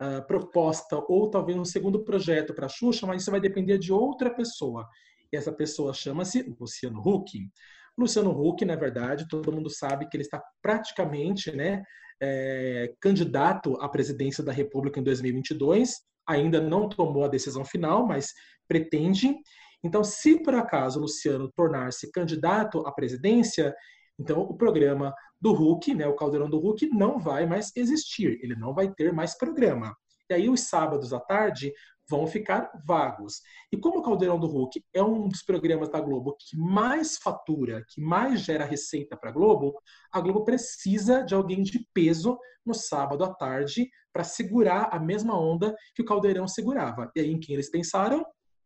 uh, proposta ou talvez um segundo projeto para a Xuxa, mas isso vai depender de outra pessoa. Essa pessoa chama-se Luciano Huck. Luciano Huck, na verdade, todo mundo sabe que ele está praticamente né, é, candidato à presidência da República em 2022. Ainda não tomou a decisão final, mas pretende. Então, se por acaso Luciano tornar-se candidato à presidência, então o programa do Hulk, né, o Caldeirão do Hulk, não vai mais existir, ele não vai ter mais programa. E aí os sábados à tarde vão ficar vagos. E como o Caldeirão do Hulk é um dos programas da Globo que mais fatura, que mais gera receita para a Globo, a Globo precisa de alguém de peso no sábado à tarde para segurar a mesma onda que o Caldeirão segurava. E aí em quem eles pensaram?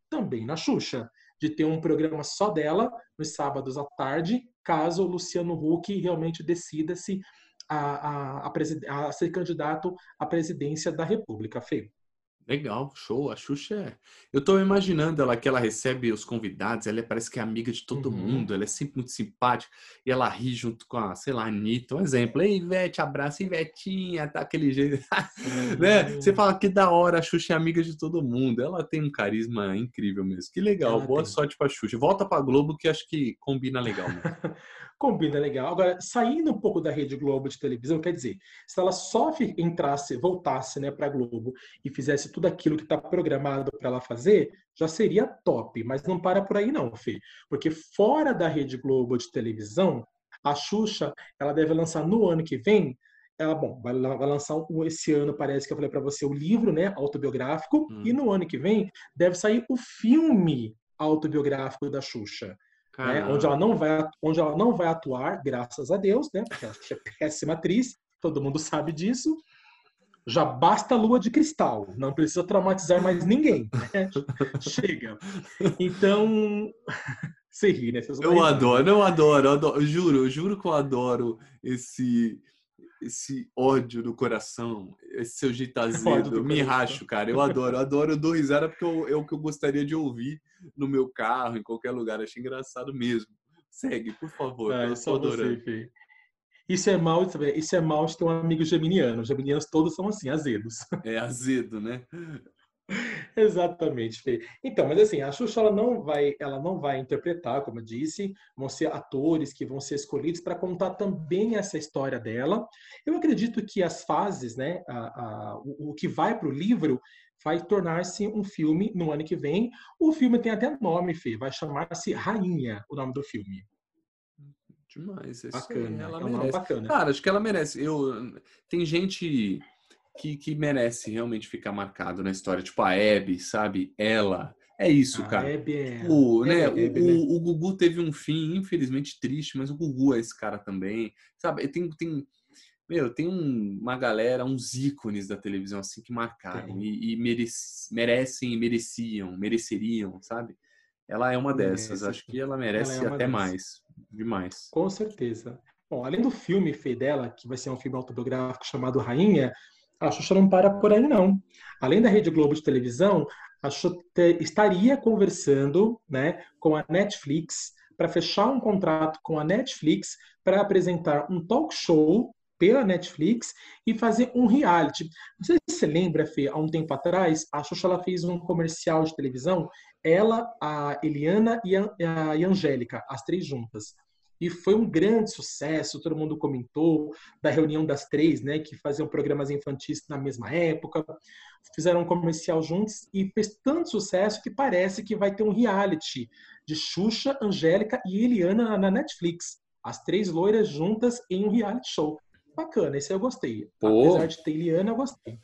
também na Xuxa, de ter um programa só dela nos sábados à tarde, caso o Luciano Huck realmente decida-se a, a, a, a, ser candidato à presidência da República. Fê. Legal, show. A Xuxa é. Eu tô imaginando ela que ela recebe os convidados, ela é, parece que é amiga de todo uhum. mundo, ela é sempre muito simpática e ela ri junto com a, sei lá, Anitta. Um exemplo. Ei, Ivete, abraça Ivetinha, tá aquele jeito. Uhum. né? Você fala que da hora, a Xuxa é amiga de todo mundo. Ela tem um carisma incrível mesmo. Que legal. Ela Boa tem. sorte pra Xuxa. Volta pra Globo que acho que combina legal. Combina legal. Agora, saindo um pouco da Rede Globo de televisão, quer dizer, se ela só entrasse, voltasse né, para a Globo e fizesse tudo aquilo que está programado para ela fazer, já seria top. Mas não para por aí não, Fê. Porque fora da Rede Globo de televisão, a Xuxa ela deve lançar no ano que vem ela, bom, vai, lançar esse ano, parece que eu falei para você, o livro, né, autobiográfico, hum. e no ano que vem deve sair o filme autobiográfico da Xuxa né, onde, ela não vai, onde ela não vai atuar, graças a Deus, né, porque ela é péssima atriz, todo mundo sabe disso. Já basta a lua de cristal, não precisa traumatizar mais ninguém. Né? Chega. Então, você ri, né? Eu adoro, eu adoro, eu adoro, eu juro, eu juro que eu adoro esse esse ódio no coração, esse seu jeito azedo, me racho, cara. Eu adoro, eu adoro, eu dou risada porque eu, é o que eu gostaria de ouvir no meu carro, em qualquer lugar. Achei engraçado mesmo. Segue, por favor. Ah, eu só adorando. Você, isso é mal, isso é mal de ter um amigo geminiano. Os geminianos todos são assim, azedos. É azedo, né? Exatamente, Fê. Então, mas assim, a Xuxa ela não vai, ela não vai interpretar, como eu disse, vão ser atores que vão ser escolhidos para contar também essa história dela. Eu acredito que as fases, né, a, a, o, o que vai para o livro vai tornar-se um filme no ano que vem. O filme tem até nome, Fê, vai chamar-se Rainha, o nome do filme. Demais, bacana, ela é merece. Bacana. Cara, acho que ela merece. Eu tem gente que, que merece realmente ficar marcado na história. Tipo a Abby, sabe? Ela. É isso, a cara. Abby é... o, né, é, o, né? o, o Gugu teve um fim, infelizmente, triste, mas o Gugu é esse cara também. Sabe? Tem, tem, meu, tem um, uma galera, uns ícones da televisão assim que marcaram e, e merece, merecem e mereciam, mereceriam, sabe? Ela é uma dessas. Merece, Acho que ela merece ela é até dessas. mais. Demais. Com certeza. Bom, além do filme Fê dela, que vai ser um filme autobiográfico chamado Rainha, a Xuxa não para por aí, não. Além da Rede Globo de televisão, a Xuxa estaria conversando né, com a Netflix para fechar um contrato com a Netflix para apresentar um talk show pela Netflix e fazer um reality. Não sei se você lembra, Fê, há um tempo atrás, a Xuxa ela fez um comercial de televisão, ela, a Eliana e a, a Angélica, as três juntas. E foi um grande sucesso, todo mundo comentou da reunião das três, né, que faziam programas infantis na mesma época, fizeram um comercial juntos e fez tanto sucesso que parece que vai ter um reality de Xuxa, Angélica e Eliana na Netflix. As três loiras juntas em um reality show. Bacana, esse eu gostei. Pô. Apesar de ter Eliana, eu gostei.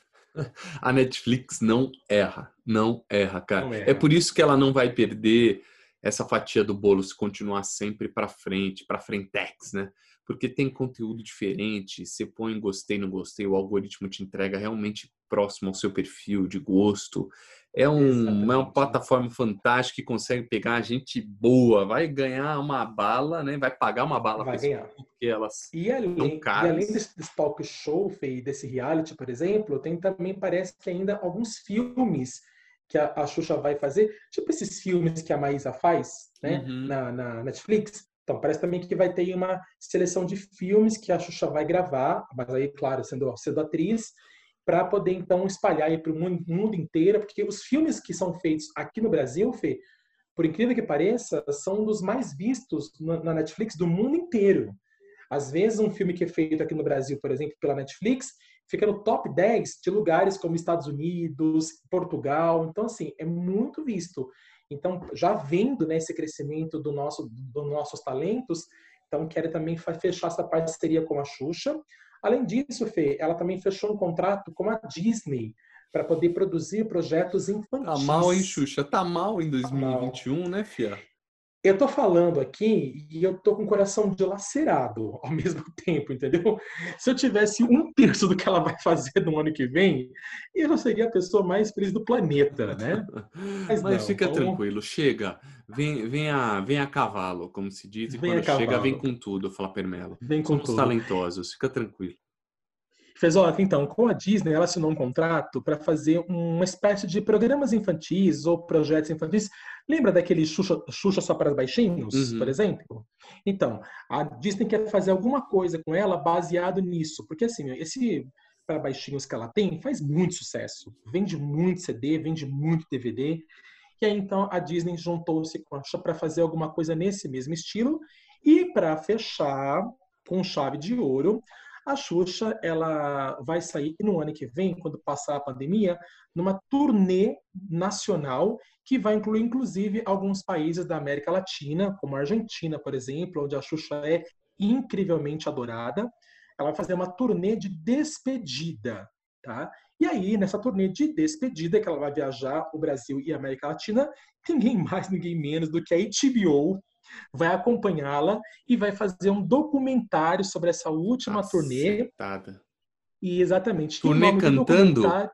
A Netflix não erra, não erra, cara. Não erra. É por isso que ela não vai perder essa fatia do bolo se continuar sempre para frente, para frentex, né? Porque tem conteúdo diferente, você põe gostei, não gostei, o algoritmo te entrega realmente próximo ao seu perfil de gosto. É, um, é uma plataforma fantástica que consegue pegar gente boa, vai ganhar uma bala, né? Vai pagar uma bala vai ganhar. porque elas e além, e além desse, desse talk show, e desse reality, por exemplo, tem também parece que ainda alguns filmes que a, a Xuxa vai fazer, tipo esses filmes que a Maísa faz, né, Uhum. na, na Netflix. Então, parece também que vai ter uma seleção de filmes que a Xuxa vai gravar, mas aí, claro, sendo, sendo atriz, para poder, então, espalhar para o mundo, mundo inteiro, porque os filmes que são feitos aqui no Brasil, Fê, por incrível que pareça, são um dos mais vistos na, Netflix do mundo inteiro. Às vezes, um filme que é feito aqui no Brasil, por exemplo, pela Netflix, fica no top 10 de lugares como Estados Unidos, Portugal. Então, assim, é muito visto. Então, já vendo né, esse crescimento do nosso, dos nossos talentos, então quero também fechar essa parceria com a Xuxa. Além disso, Fê, ela também fechou um contrato com a Disney para poder produzir projetos infantis. Tá mal, hein, Xuxa? Tá mal em 2021, né, Fia? Eu tô falando aqui e eu tô com o coração dilacerado ao mesmo tempo, entendeu? Se eu tivesse um terço do que ela vai fazer no ano que vem, eu não seria a pessoa mais feliz do planeta, né? Mas, não, fica vamos- tranquilo, chega. Vem, vem, a, vem a cavalo, como se diz, e Vem quando chega, vem com tudo, fala Permelo. Vem com Somos tudo. talentosos, fica tranquilo. Fez, ó, então, com a Disney, ela assinou um contrato para fazer uma espécie de programas infantis ou projetos infantis. Lembra daquele Xuxa, Xuxa só para os baixinhos, Uhum. por exemplo? Então, a Disney quer fazer alguma coisa com ela baseado nisso, porque assim, esse para baixinhos que ela tem faz muito sucesso, vende muito CD, vende muito DVD. E aí então a Disney juntou-se com a Xuxa para fazer alguma coisa nesse mesmo estilo e para fechar com chave de ouro, a Xuxa ela vai sair no ano que vem, quando passar a pandemia, numa turnê nacional que vai incluir inclusive alguns países da América Latina, como a Argentina, por exemplo, onde a Xuxa é incrivelmente adorada. Ela vai fazer uma turnê de despedida, tá? E aí, nessa turnê de despedida, que ela vai viajar o Brasil e a América Latina, ninguém mais, ninguém menos do que a HBO vai acompanhá-la e vai fazer um documentário sobre essa última turnê. E exatamente. Turnê cantando? documentário-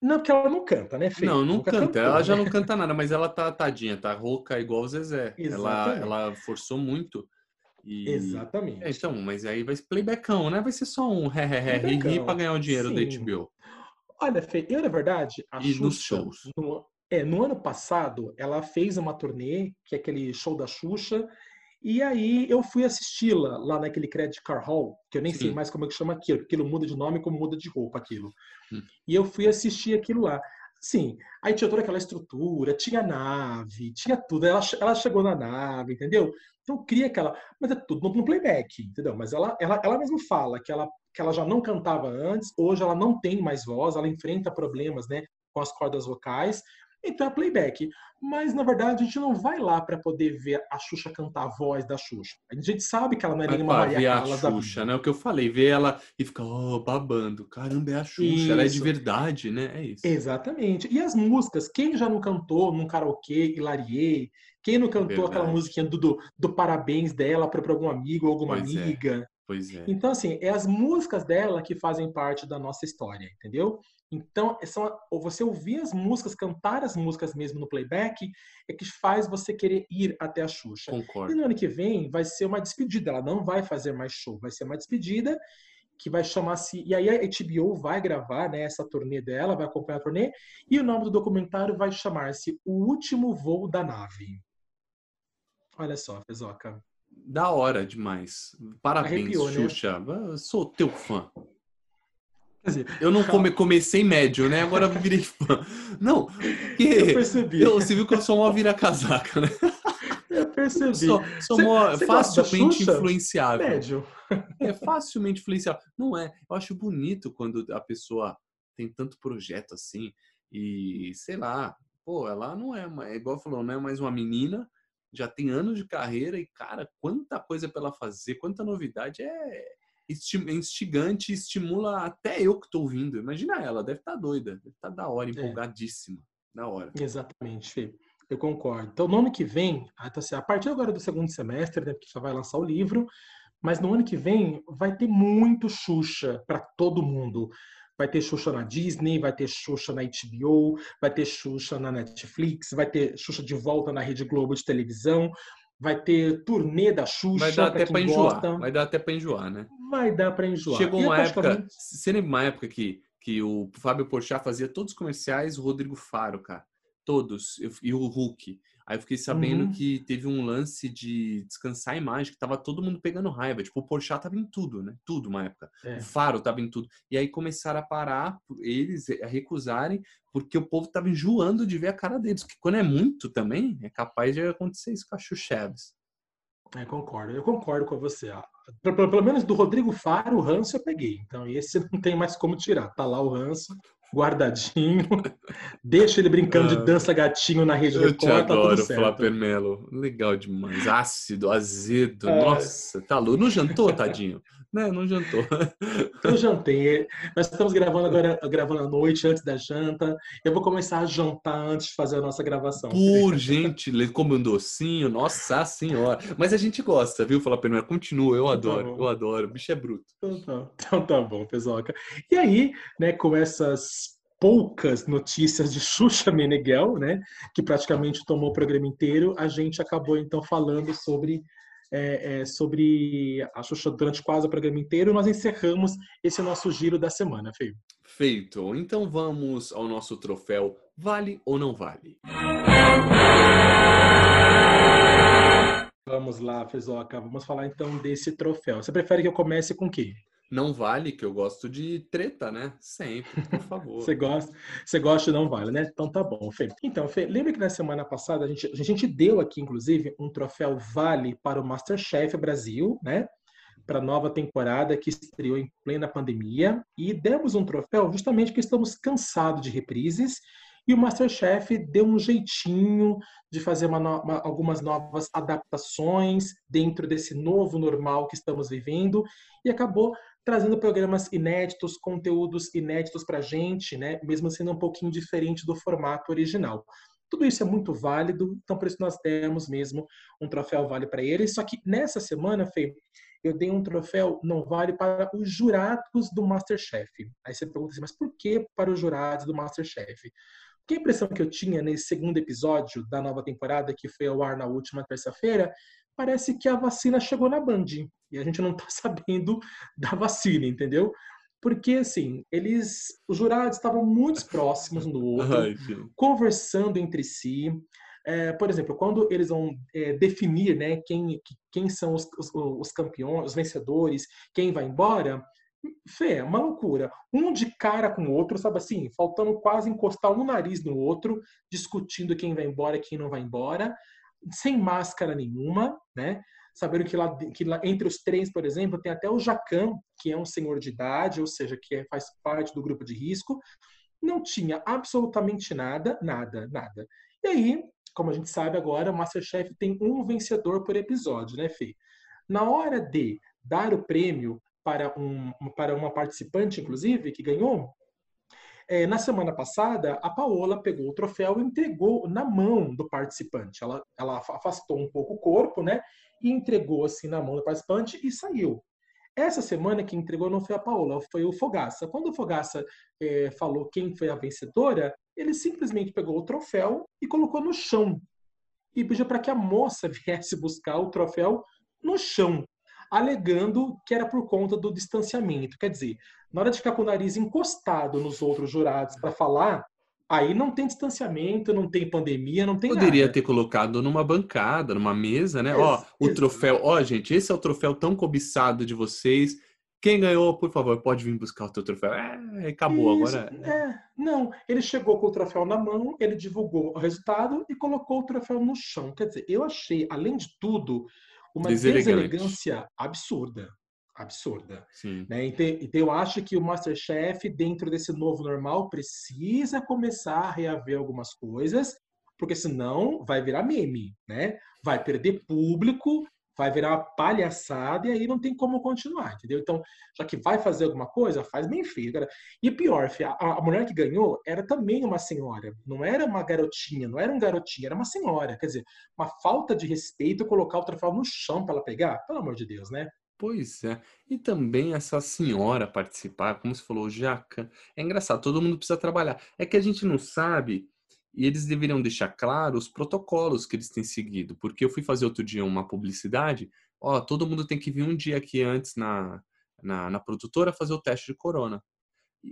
Não, porque ela não canta, né, Fê? Não, não Nunca canta. cantou, Ela já né? não canta nada, mas ela tá tadinha, tá rouca igual o Zezé. Ela, Exatamente. ela forçou muito. E... Exatamente. É, então, mas aí vai ser playbackão, né? Vai ser só um ré, ré, ré, ri, ri pra ganhar o dinheiro da Sim. HBO. Olha, Fê, eu, na verdade, a E nos shows? No, é, no ano passado, ela fez uma turnê, que é aquele show da Xuxa, e aí eu fui assisti-la lá naquele Credit Car Hall, que eu nem sei Sim. mais como é que chama aquilo, porque aquilo muda de nome como muda de roupa aquilo. Hum. E eu fui assistir aquilo lá. Sim, aí tinha toda aquela estrutura, tinha nave, tinha tudo. Ela, ela chegou na nave, entendeu? Então cria aquela. Mas é tudo no, no playback, entendeu? Mas ela, ela, ela mesma fala que ela, que ela já não cantava antes, hoje ela não tem mais voz, ela enfrenta problemas, né, com as cordas vocais. Então é playback. Mas na verdade a gente não vai lá para poder ver a Xuxa cantar a voz da Xuxa. A gente sabe que ela não é nenhuma Maria ver a Xuxa, né? O que eu falei, ver ela e ficar, oh, babando. Caramba, é a Xuxa, ela é de Isso. verdade, né? É isso. Exatamente. E as músicas, quem já não cantou num karaokê, Hilariei? Quem não cantou aquela Verdade. musiquinha do, do, do parabéns dela para algum amigo ou alguma Pois é. amiga? Pois é. Então, assim, é as músicas dela que fazem parte da nossa história, entendeu? Então, são, ou você ouvir as músicas, cantar as músicas mesmo no playback, é que faz você querer ir até a Xuxa. E Concordo. no ano que vem vai ser uma despedida, ela não vai fazer mais show, vai ser uma despedida que vai chamar-se. E aí a HBO vai gravar né, essa turnê dela, vai acompanhar a turnê, e o nome do documentário vai chamar-se O Último Voo da Nave. Olha só, Fezoca. Da hora demais. Parabéns, Arrepiou, né? Xuxa. Eu sou teu fã. Quer dizer, Eu não come- comecei médio, né? Agora eu virei fã. Não, eu porque percebi. eu, você viu que eu sou uma vira-casaca, né? Eu percebi. Sou, sou Cê- mó- cê gosta da facilmente influenciável. Médio. É facilmente influenciável. Não é? Eu acho bonito quando a pessoa tem tanto projeto assim e, sei lá, pô, ela não é, é igual falou, não é mais uma menina, já tem anos de carreira e, cara, quanta coisa pra ela fazer, quanta novidade. É instigante, estimula até eu que tô ouvindo. Imagina ela, deve estar doida, deve estar da hora, empolgadíssima. Da hora. Exatamente, Fê. Eu concordo. Então, no ano que vem, ah, assim, a partir agora do segundo semestre, né, porque já vai lançar o livro, mas no ano que vem vai ter muito Xuxa para todo mundo. Vai ter Xuxa na Disney, vai ter Xuxa na HBO, vai ter Xuxa na Netflix, vai ter Xuxa de volta na Rede Globo de televisão, vai ter turnê da Xuxa. Vai dar até pra enjoar. gosta. Vai dar até pra enjoar, né? Vai dar para enjoar. Chegou uma época. Você lembra uma época que, que o Fábio Porchat fazia todos os comerciais, o Rodrigo Faro, cara. Todos. E o Hulk. Aí eu fiquei sabendo uhum. que teve um lance de descansar a imagem, que tava todo mundo pegando raiva. Tipo, o Porchat tava em tudo, né? Tudo uma época. É. O Faro tava em tudo. E aí começaram a parar, eles a recusarem, porque o povo tava enjoando de ver a cara deles. Que quando é muito também, é capaz de acontecer isso com a Chucheves. É, concordo. Eu concordo com você. Pelo, pelo, menos do Rodrigo Faro, o ranço eu peguei. Então, esse não tem mais como tirar. Tá lá o ranço guardadinho. Deixa ele brincando de ah. dança gatinho na rede Eu te tá adoro, Flapper Melo. Legal demais. Ácido, azedo. É. Nossa, tá louco. Não jantou, tadinho? Né? Não jantou. Eu jantei. Nós estamos gravando agora, gravando à noite, antes da janta. Eu vou começar a jantar antes de fazer a nossa gravação. Por gentileza, come um docinho, nossa senhora. Mas a gente gosta, viu, Flapper Melo? Continua, eu então tá adoro, tá eu adoro. O bicho é bruto. Então tá, então tá bom, pessoal. E aí, né, com essas poucas notícias de Xuxa Meneghel, né, que praticamente tomou o programa inteiro, a gente acabou então falando sobre é, é, sobre a Xuxa durante quase o programa inteiro. Nós encerramos esse nosso giro da semana, Feio. Feito. Então vamos ao nosso troféu Vale ou não vale? Vamos lá, Fezoca. Vamos falar então desse troféu. Você prefere que eu comece com o quê? Não vale, que eu gosto de treta, né? Sempre, por favor. você gosta, você gosta de não vale, né? Então tá bom, Fê. Então, Fê, lembra que na semana passada a gente, a gente deu aqui, inclusive, um troféu Vale para o Masterchef Brasil, né? Para a nova temporada que estreou em plena pandemia. E demos um troféu justamente porque estamos cansados de reprises e o Masterchef deu um jeitinho de fazer uma uma, algumas novas adaptações dentro desse novo normal que estamos vivendo e acabou trazendo programas inéditos, conteúdos inéditos para a gente, né? mesmo sendo um pouquinho diferente do formato original. Tudo isso é muito válido, então por isso nós demos mesmo um troféu vale para eles. Só que nessa semana, Fê, eu dei um troféu não vale para os jurados do Masterchef. Aí você pergunta assim, mas por que para os jurados do Masterchef? Porque a impressão que eu tinha nesse segundo episódio da nova temporada, que foi ao ar na última terça-feira, parece que a vacina chegou na Band e a gente não está sabendo da vacina, entendeu? Porque, assim, eles, os jurados estavam muito próximos um do outro, Ai, conversando entre si. É, por exemplo, quando eles vão é, definir né, quem, quem são os, os, os, campeões, os vencedores, quem vai embora, Fê, é uma loucura. Um de cara com o outro, sabe assim, faltando quase encostar um nariz no outro, discutindo quem vai embora e quem não vai embora sem máscara nenhuma, né? Sabendo que lá, que lá entre os três, por exemplo, tem até o Jacan, que é um senhor de idade, ou seja, que é, faz parte do grupo de risco. Não tinha absolutamente nada, nada, nada. E aí, como a gente sabe agora, o Masterchef tem um vencedor por episódio, né, Fê? Na hora de dar o prêmio para, um, para uma participante, inclusive, que ganhou, é, na semana passada, a Paola pegou o troféu e entregou na mão do participante. Ela, ela afastou um pouco o corpo, né? E entregou assim na mão do participante e saiu. Essa semana quem entregou não foi a Paola, foi o Fogaça. Quando o Fogaça é, falou quem foi a vencedora, ele simplesmente pegou o troféu e colocou no chão. E pediu para que a moça viesse buscar o troféu no chão alegando que era por conta do distanciamento. Quer dizer, na hora de ficar com o nariz encostado nos outros jurados para falar, aí não tem distanciamento, não tem pandemia, não tem Poderia nada. ter colocado numa bancada, numa mesa, né? ó, o troféu, ó, gente, esse é o troféu tão cobiçado de vocês. Quem ganhou, por favor, pode vir buscar o teu troféu. É, acabou Isso, agora. É, não, ele chegou com o troféu na mão, ele divulgou o resultado e colocou o troféu no chão. Quer dizer, eu achei, além de tudo, uma deselegância absurda. Absurda. Né? Então, então, eu acho que o Masterchef, dentro desse novo normal, precisa começar a reaver algumas coisas, porque senão vai virar meme, né? Vai perder público, vai virar uma palhaçada e aí não tem como continuar, entendeu? Então, já que vai fazer alguma coisa, faz bem feito. Cara. E pior, a, mulher que ganhou era também uma senhora, não era uma garotinha, não era um garotinho, era uma senhora. Quer dizer, uma falta de respeito colocar o troféu no chão para ela pegar, pelo amor de Deus, né? Pois é. E também essa senhora participar, como você falou, Jaca. É engraçado, todo mundo precisa trabalhar. É que a gente não sabe e eles deveriam deixar claro os protocolos que eles têm seguido, porque eu fui fazer outro dia uma publicidade, ó, todo mundo tem que vir um dia aqui antes na, na, na produtora fazer o teste de corona.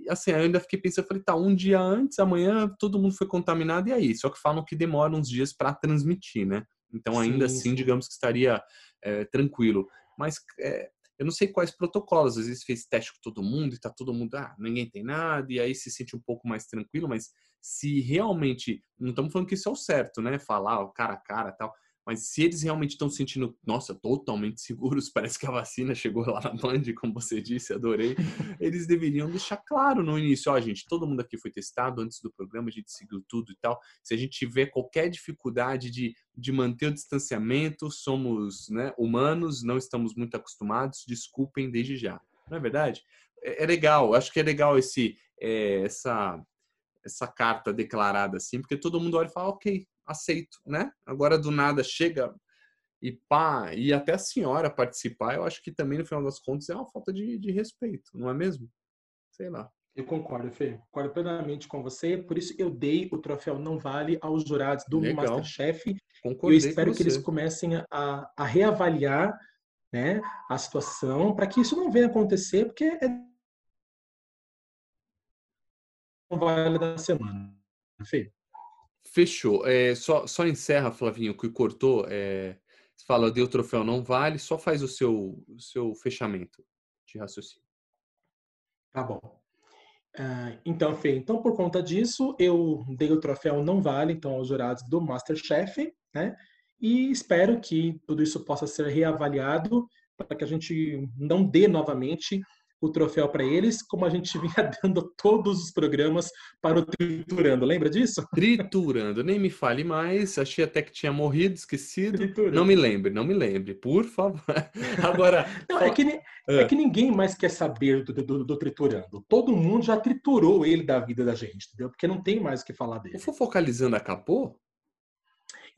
assim, eu ainda fiquei pensando, falei, tá, um dia antes, amanhã todo mundo foi contaminado e aí? Só que falam que demora uns dias para transmitir, né? Então, ainda sim, assim, sim. digamos que estaria é, tranquilo. Mas é, eu não sei quais protocolos, às vezes fez teste com todo mundo e tá todo mundo, ah, ninguém tem nada, e aí se sente um pouco mais tranquilo, mas se realmente, não estamos falando que isso é o certo, né? Falar cara a cara tal, mas se eles realmente estão sentindo, nossa, totalmente seguros, parece que a vacina chegou lá na Band, como você disse, adorei. Eles deveriam deixar claro no início, ó, gente, todo mundo aqui foi testado antes do programa, a gente seguiu tudo e tal. Se a gente tiver qualquer dificuldade de, de manter o distanciamento, somos né, humanos, não estamos muito acostumados, desculpem desde já. Não é verdade? É, é legal, acho que é legal esse, é, essa, essa carta declarada assim, porque todo mundo olha e fala, ok, aceito, né? Agora do nada chega e pá, e até a senhora participar, eu acho que também no final das contas é uma falta de, de respeito, não é mesmo? Sei lá. Eu concordo, Fê. Concordo plenamente com você. Por isso eu dei o troféu Não Vale aos jurados do Legal. Masterchef. Concordei eu espero que eles comecem a, a reavaliar né, a situação para que isso não venha acontecer, porque é vale da semana. Fê. Fechou. É, só, só encerra, Flavinho, que cortou. É, fala, deu troféu, não vale, só faz o seu, o seu fechamento de raciocínio. Tá bom. Uh, então, Fê, então por conta disso, eu dei o troféu não vale, então, aos jurados do Masterchef, né? E espero que tudo isso possa ser reavaliado para que a gente não dê novamente o troféu para eles, como a gente vinha dando todos os programas para o Triturando. Lembra disso? Triturando, nem me fale mais. Achei até que tinha morrido, esquecido. Triturando. Não me lembre, não me lembre, por favor. Agora. Não, é, que, é. é que ninguém mais quer saber do, do, do, Triturando. Todo mundo já triturou ele da vida da gente, entendeu? Porque não tem mais o que falar dele. O Fofocalizando acabou?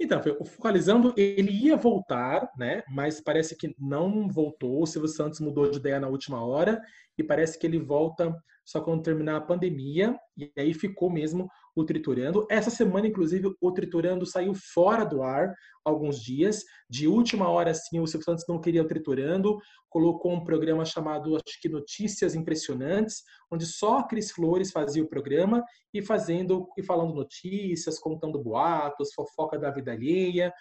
Então, Focalizando, ele ia voltar, né? Mas parece que não voltou. O Silvio Santos mudou de ideia na última hora e parece que ele volta só quando terminar a pandemia. E aí ficou mesmo o Triturando. Essa semana, inclusive, o Triturando saiu fora do ar alguns dias. De última hora, assim, o Silvio Santos não queria o Triturando, colocou um programa chamado, acho que Notícias Impressionantes, onde só a Cris Flores fazia o programa e fazendo e falando notícias, contando boatos, fofoca da vida alheia.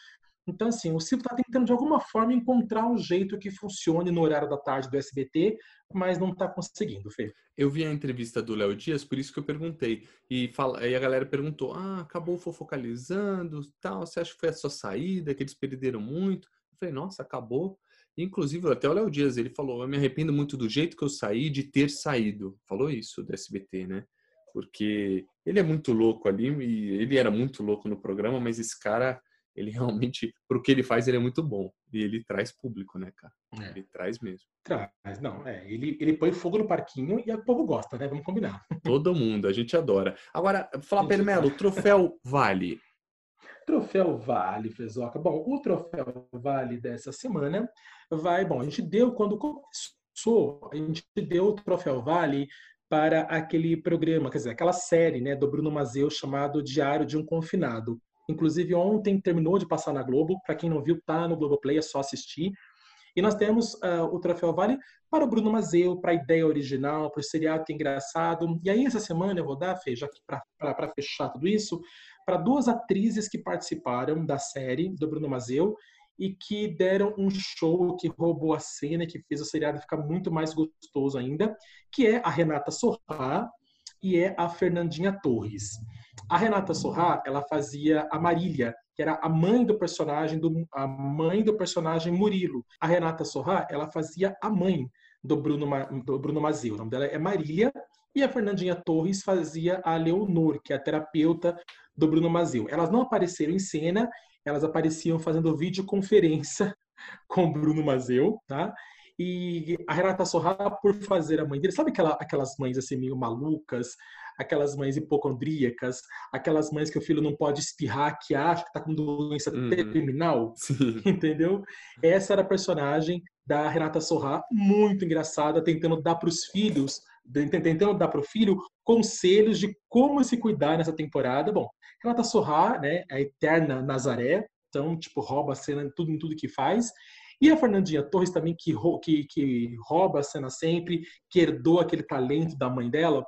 Então, assim, o Silvio está tentando de alguma forma encontrar um jeito que funcione no horário da tarde do SBT, mas não está conseguindo, Fê. Eu vi a entrevista do Léo Dias, por isso que eu perguntei. E, fala, e a galera perguntou: ah, acabou fofocalizando, tal, você acha que foi a sua saída, que eles perderam muito? Eu falei, nossa, acabou. Inclusive, até o Léo Dias, ele falou: eu me arrependo muito do jeito que eu saí, de ter saído. Falou isso do SBT, né? Porque ele é muito louco ali, e ele era muito louco no programa, mas esse cara ele realmente, pro que ele faz, ele é muito bom. E ele traz público, né, cara? É. Ele traz mesmo. Traz, não, é. Ele, ele põe fogo no parquinho e o povo gosta, né? Vamos combinar. Todo mundo, a gente adora. Agora, fala, Permelo, troféu vale. Troféu Vale, Fezoca. Bom, o troféu Vale dessa semana vai, bom, a gente deu quando começou, a gente deu o troféu Vale para aquele programa, quer dizer, aquela série, né, do Bruno Mazeu chamado Diário de um Confinado. Inclusive, ontem terminou de passar na Globo. Para quem não viu, tá no Globoplay, é só assistir. E nós temos uh, o Troféu Vale para o Bruno Mazeu, para a ideia original, para o seriado que é engraçado. E aí, essa semana, eu vou dar, Fê, já para fechar tudo isso, para duas atrizes que participaram da série do Bruno Mazeu e que deram um show que roubou a cena, que fez o seriado ficar muito mais gostoso ainda, que é a Renata Sorrá e é a Fernandinha Torres. A Renata Sorrá, ela fazia a Marília, que era a mãe do personagem do a mãe do personagem Murilo. A Renata Sorrá, ela fazia a mãe do Bruno do Bruno Mazeu. O nome dela é Marília e a Fernandinha Torres fazia a Leonor, que é a terapeuta do Bruno Mazeu. Elas não apareceram em cena, elas apareciam fazendo videoconferência com o Bruno Mazeu, tá? E a Renata Sorrá, por fazer a mãe dele, sabe aquela, aquelas mães assim meio malucas, aquelas mães hipocondríacas, aquelas mães que o filho não pode espirrar, que acha que está com doença uhum. terminal, Sim. entendeu? Essa era a personagem da Renata Sorrá, muito engraçada, tentando dar para os filhos, tentando dar para o filho conselhos de como se cuidar nessa temporada. Bom, Renata Sorrá, né, é a eterna Nazaré, então, tipo, rouba a cena em tudo, em tudo que faz. E a Fernandinha Torres também, que, que, que rouba a cena sempre, que herdou aquele talento da mãe dela,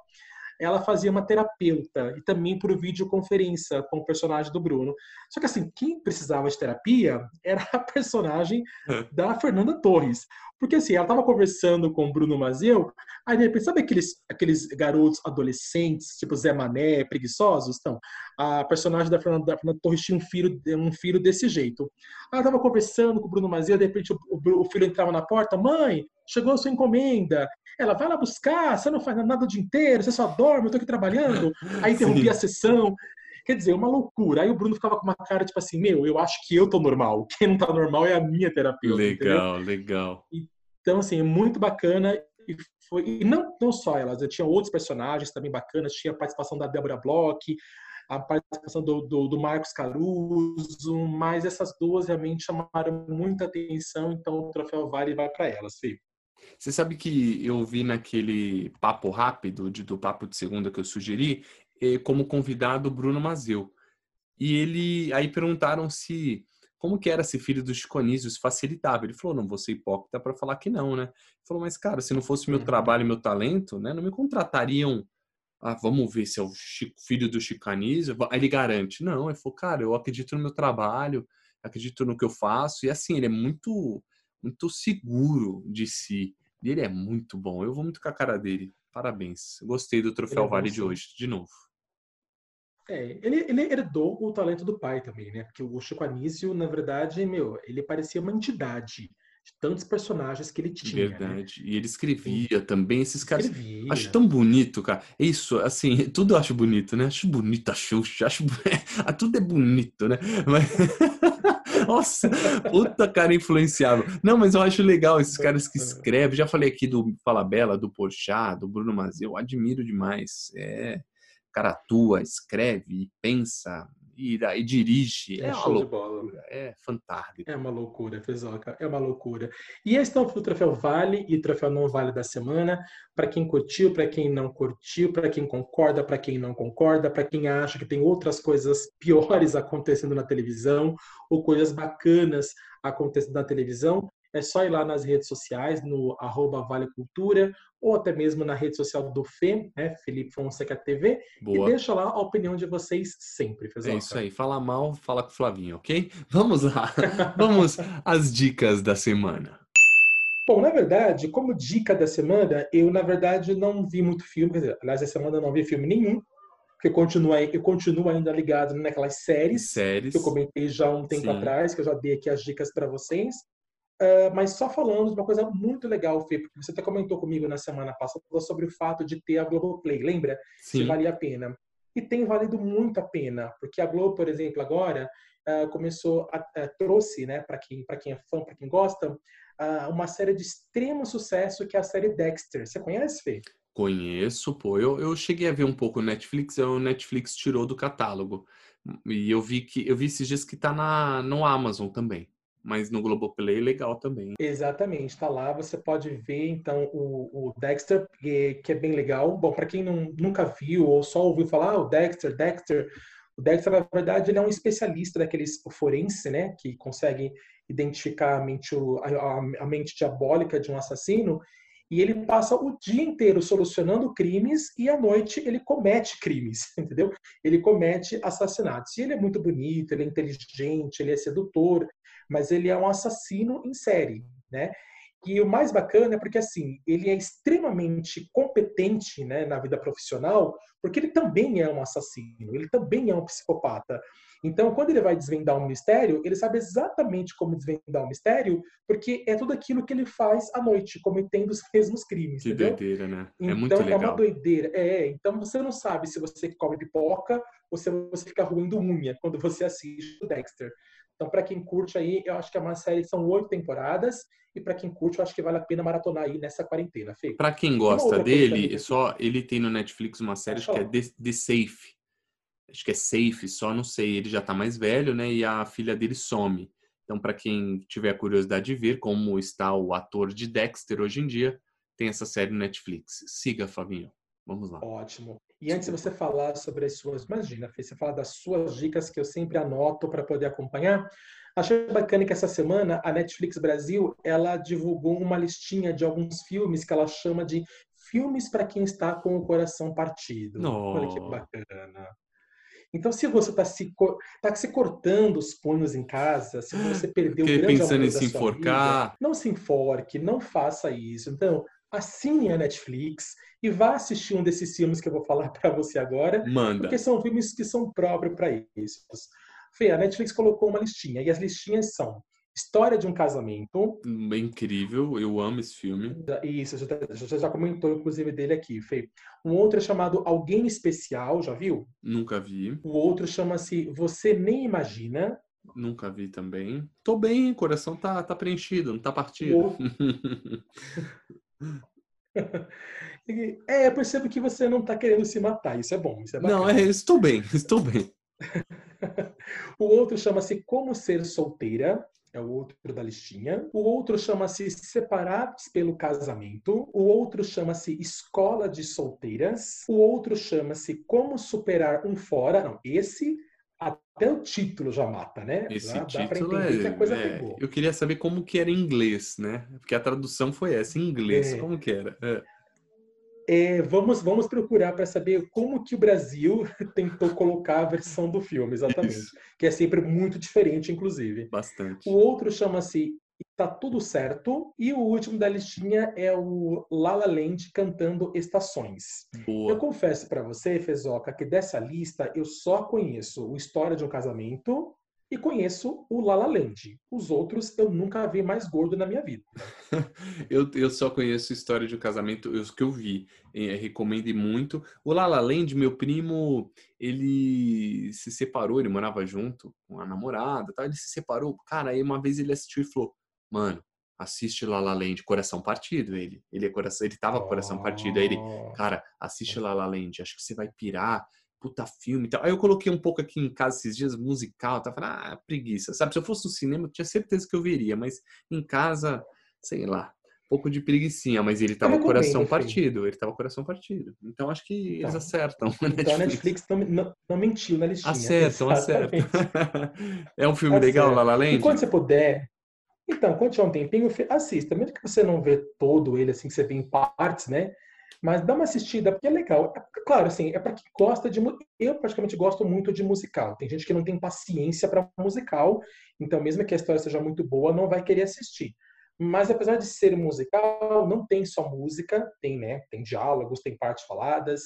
ela fazia uma terapeuta e também por videoconferência com o personagem do Bruno. Só que assim, quem precisava de terapia era a personagem da Fernanda Torres. Porque assim, ela estava conversando com o Bruno Mazeu, aí de repente, sabe aqueles, aqueles garotos adolescentes, tipo Zé Mané, preguiçosos? Então, a personagem da Fernanda, da Fernanda Torres tinha um filho, um filho desse jeito. Ela estava conversando com o Bruno Mazeu, de repente o, o, filho entrava na porta, mãe, chegou a sua encomenda. Ela vai lá buscar, você não faz nada o dia inteiro, você só dorme, eu tô aqui trabalhando. Aí interrompia a sessão. Quer dizer, uma loucura. Aí o Bruno ficava com uma cara tipo assim: Meu, eu acho que eu tô normal. Quem não tá normal é a minha terapeuta. Legal, entendeu? legal. Então, assim, é muito bacana. E, foi, e não, não só elas, eu tinha outros personagens também bacanas. Tinha a participação da Débora Bloch, a participação do, do, do, Marcos Caruso, mas essas duas realmente chamaram muita atenção, então o troféu Vale vai para elas, Fê. Você sabe que eu vi naquele papo rápido de, do papo de segunda que eu sugeri, como convidado Bruno Mazeu. E ele aí perguntaram se como que era ser filho do Chico Anísio, se facilitava. Ele falou, não vou ser hipócrita para falar que não, né? Ele falou, mas cara, se não fosse meu uhum. trabalho e meu talento, né, não me contratariam. Ah, vamos ver se é o Chico, filho do Chico Anísio. Aí ele garante. Não, ele falou, cara, eu acredito no meu trabalho, acredito no que eu faço. E assim, ele é muito, muito seguro de si. E ele é muito bom. Eu vou muito com a cara dele. Parabéns. Gostei do troféu é Vale de hoje, de novo. É, ele, ele herdou o talento do pai também, né? Porque o Chico Anísio, na verdade, meu, ele parecia uma entidade de tantos personagens que ele tinha. Né? Verdade. Né? E ele escrevia também, esses caras. Escrevia. Acho tão bonito, cara. Isso, assim, tudo eu acho bonito, né? Acho bonito a Xuxa, acho. tudo é bonito, né? Mas. Nossa, puta cara influenciável. Não, mas eu acho legal esses caras que escrevem. Já falei aqui do Fala Bela, do Porchat, do Bruno Mazeu. Eu admiro demais. É, o cara atua, escreve, pensa, e, e dirige. É, é uma loucura. É fantástico. É uma loucura, Fezoca. É uma loucura. E esse então foi o troféu Vale e o troféu Não Vale da semana. Para quem curtiu, para quem não curtiu, para quem concorda, para quem não concorda, para quem acha que tem outras coisas piores acontecendo na televisão ou coisas bacanas acontecendo na televisão, é só ir lá nas redes sociais, no arroba Vale Cultura, ou até mesmo na rede social do FEM, né, Felipe Fonseca TV, Boa. e deixa lá a opinião de vocês sempre, É isso aí, fala mal, fala com o Flavinho, ok? Vamos lá, vamos às dicas da semana. Bom, na verdade, como dica da semana, eu, na verdade, não vi muito filme, quer dizer, aliás, essa semana eu não vi filme nenhum, porque eu continuo, eu continuo ainda ligado naquelas séries, séries. que eu comentei já um tempo Sim. atrás, que eu já dei aqui as dicas para vocês. Uh, mas só falando de uma coisa muito legal, Fê, porque você até comentou comigo na semana passada sobre o fato de ter a Globoplay, lembra? Sim. Se valia a pena. E tem valido muito a pena, porque a Globo, por exemplo, agora uh, começou, a, uh, trouxe, né, para quem, quem é fã, para quem gosta, uma série de extremo sucesso que é a série Dexter. Você conhece, Fê? Conheço, pô. Eu, eu cheguei a ver um pouco o Netflix, o Netflix tirou do catálogo. E eu vi que eu vi esses dias que tá na, no Amazon também mas no Globoplay legal também. Exatamente, está lá, você pode ver então o, o Dexter, que, que, é bem legal. Bom, para quem não, nunca viu ou só ouviu falar, ah, o Dexter, Dexter, o Dexter, na verdade, ele é um especialista daqueles forense, né, que consegue identificar a mente, a, a mente diabólica de um assassino, e ele passa o dia inteiro solucionando crimes e à noite ele comete crimes, entendeu? Ele comete assassinatos. E ele é muito bonito, ele é inteligente, ele é sedutor, mas ele é um assassino em série, né? E o mais bacana é porque assim, ele é extremamente competente, né, na vida profissional, porque ele também é um assassino, ele também é um psicopata. Então, quando ele vai desvendar um mistério, ele sabe exatamente como desvendar um mistério, porque é tudo aquilo que ele faz à noite, cometendo os mesmos crimes. Que entendeu? doideira, né? É então, muito legal. é uma doideira. É, então você não sabe se você come pipoca ou se você fica ruindo unha quando você assiste o Dexter. Então, para quem curte aí, eu acho que é uma série, são oito temporadas, e para quem curte, eu acho que vale a pena maratonar aí nessa quarentena, Fê. Para quem gosta dele, só ele tem no Netflix uma série que é The, The Safe. Acho que é Safe, só não sei, ele já tá mais velho, né? E a filha dele some. Então, para quem tiver curiosidade de ver como está o ator de Dexter hoje em dia, tem essa série no Netflix. Siga, Fabinho. Vamos lá. Ótimo. E antes de você falar sobre as suas, imagina, Fê, você falar das suas dicas que eu sempre anoto para poder acompanhar. Achei bacana que essa semana a Netflix Brasil ela divulgou uma listinha de alguns filmes que ela chama de filmes para quem está com o coração partido. Oh. Olha que bacana. Então, se você está se, tá se cortando os punhos em casa, se você perdeu Fiquei o grande pensando em se enforcar. vida, não se enforque, não faça isso. Então, assine a Netflix e vá assistir um desses filmes que eu vou falar para você agora, Manda. porque são filmes que são próprios para isso. Fê, a Netflix colocou uma listinha e as listinhas são História de um Casamento. É incrível, eu amo esse filme. Isso, você já comentou inclusive dele aqui, Fê. Um outro é chamado Alguém Especial, já viu? Nunca vi. O outro chama-se Você Nem Imagina. Nunca vi também. Tô bem, o coração tá, tá preenchido, não tá partido. O... é, eu percebo que você não tá querendo se matar, isso é bom, isso é bacana. Não, é, estou bem, estou bem. o outro chama-se Como Ser Solteira é o outro da listinha. O outro chama-se Separados pelo Casamento. O outro chama-se Escola de Solteiras. O outro chama-se Como Superar um Fora. Não, esse até o título já mata, né? Esse já título é, é, Eu queria saber como que era em inglês, né? Porque a tradução foi essa, em inglês. É. Como que era? É. É, vamos, vamos procurar para saber como que o Brasil tentou colocar a versão do filme, exatamente. Isso. Que é sempre muito diferente, inclusive. Bastante. O outro chama-se Tá Tudo Certo. E o último da listinha é o Lala Land cantando Estações. Boa. Eu confesso para você, Fezoca, que dessa lista eu só conheço o História de um Casamento, e conheço o Lala Land. Os outros eu nunca vi mais gordo na minha vida. eu, eu só conheço história de um casamento, os que eu vi. É, recomendo muito. O Lala Land, meu primo, ele se separou, ele morava junto com a namorada, tá? ele se separou. Cara, aí uma vez ele assistiu e falou: Mano, assiste Lala Land, coração partido ele. Ele, é coração, ele tava com coração partido. Aí ele, cara, assiste Lala Land, acho que você vai pirar puta filme e tal. Aí eu coloquei um pouco aqui em casa esses dias, musical, tava falando, ah, preguiça. Sabe, se eu fosse no cinema, eu tinha certeza que eu veria, mas em casa, sei lá, um pouco de preguicinha, mas ele tava com coração partido, ele tava com coração partido. Então acho que então, eles acertam. Então a Netflix não, não, não, mentiu na listinha. Acertam, acertam. é um filme legal, La La Land? E quando você puder, então, quando tiver um tempinho, assista. Mesmo que você não vê todo ele, assim, que você vê em partes, né? Mas dá uma assistida, porque é legal. É, claro, assim, é para quem gosta de. Eu, praticamente, gosto muito de musical. Tem gente que não tem paciência para musical, então, mesmo que a história seja muito boa, não vai querer assistir. Mas, apesar de ser musical, não tem só música, tem, né? Tem diálogos, tem partes faladas.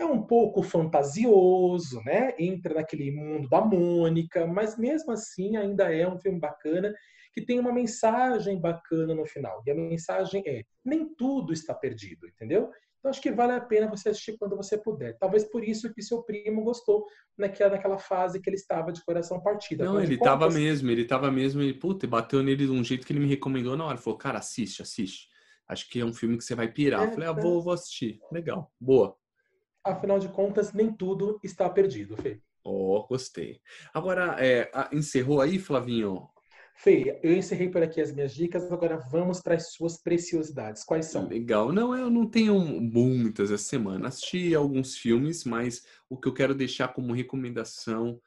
É um pouco fantasioso, né? Entra naquele mundo da Mônica, mas mesmo assim ainda é um filme bacana que tem uma mensagem bacana no final. E a mensagem é: nem tudo está perdido, entendeu? Então acho que vale a pena você assistir quando você puder. Talvez por isso que seu primo gostou naquela, naquela fase que ele estava de coração partido. Não, ele estava mesmo, ele estava mesmo, e puta, bateu nele de um jeito que ele me recomendou na hora. Falou, cara, assiste, assiste. Acho que é um filme que você vai pirar. É, eu falei, ah, vou, vou assistir. Legal, boa. Afinal de contas, nem tudo está perdido, Fê. Oh, gostei. Agora, é, encerrou aí, Flavinho, Fê, eu encerrei por aqui as minhas dicas, agora vamos para as suas preciosidades. Quais são? Legal. Não, eu não tenho muitas essa semana. Assisti alguns filmes, mas o que eu quero deixar como recomendação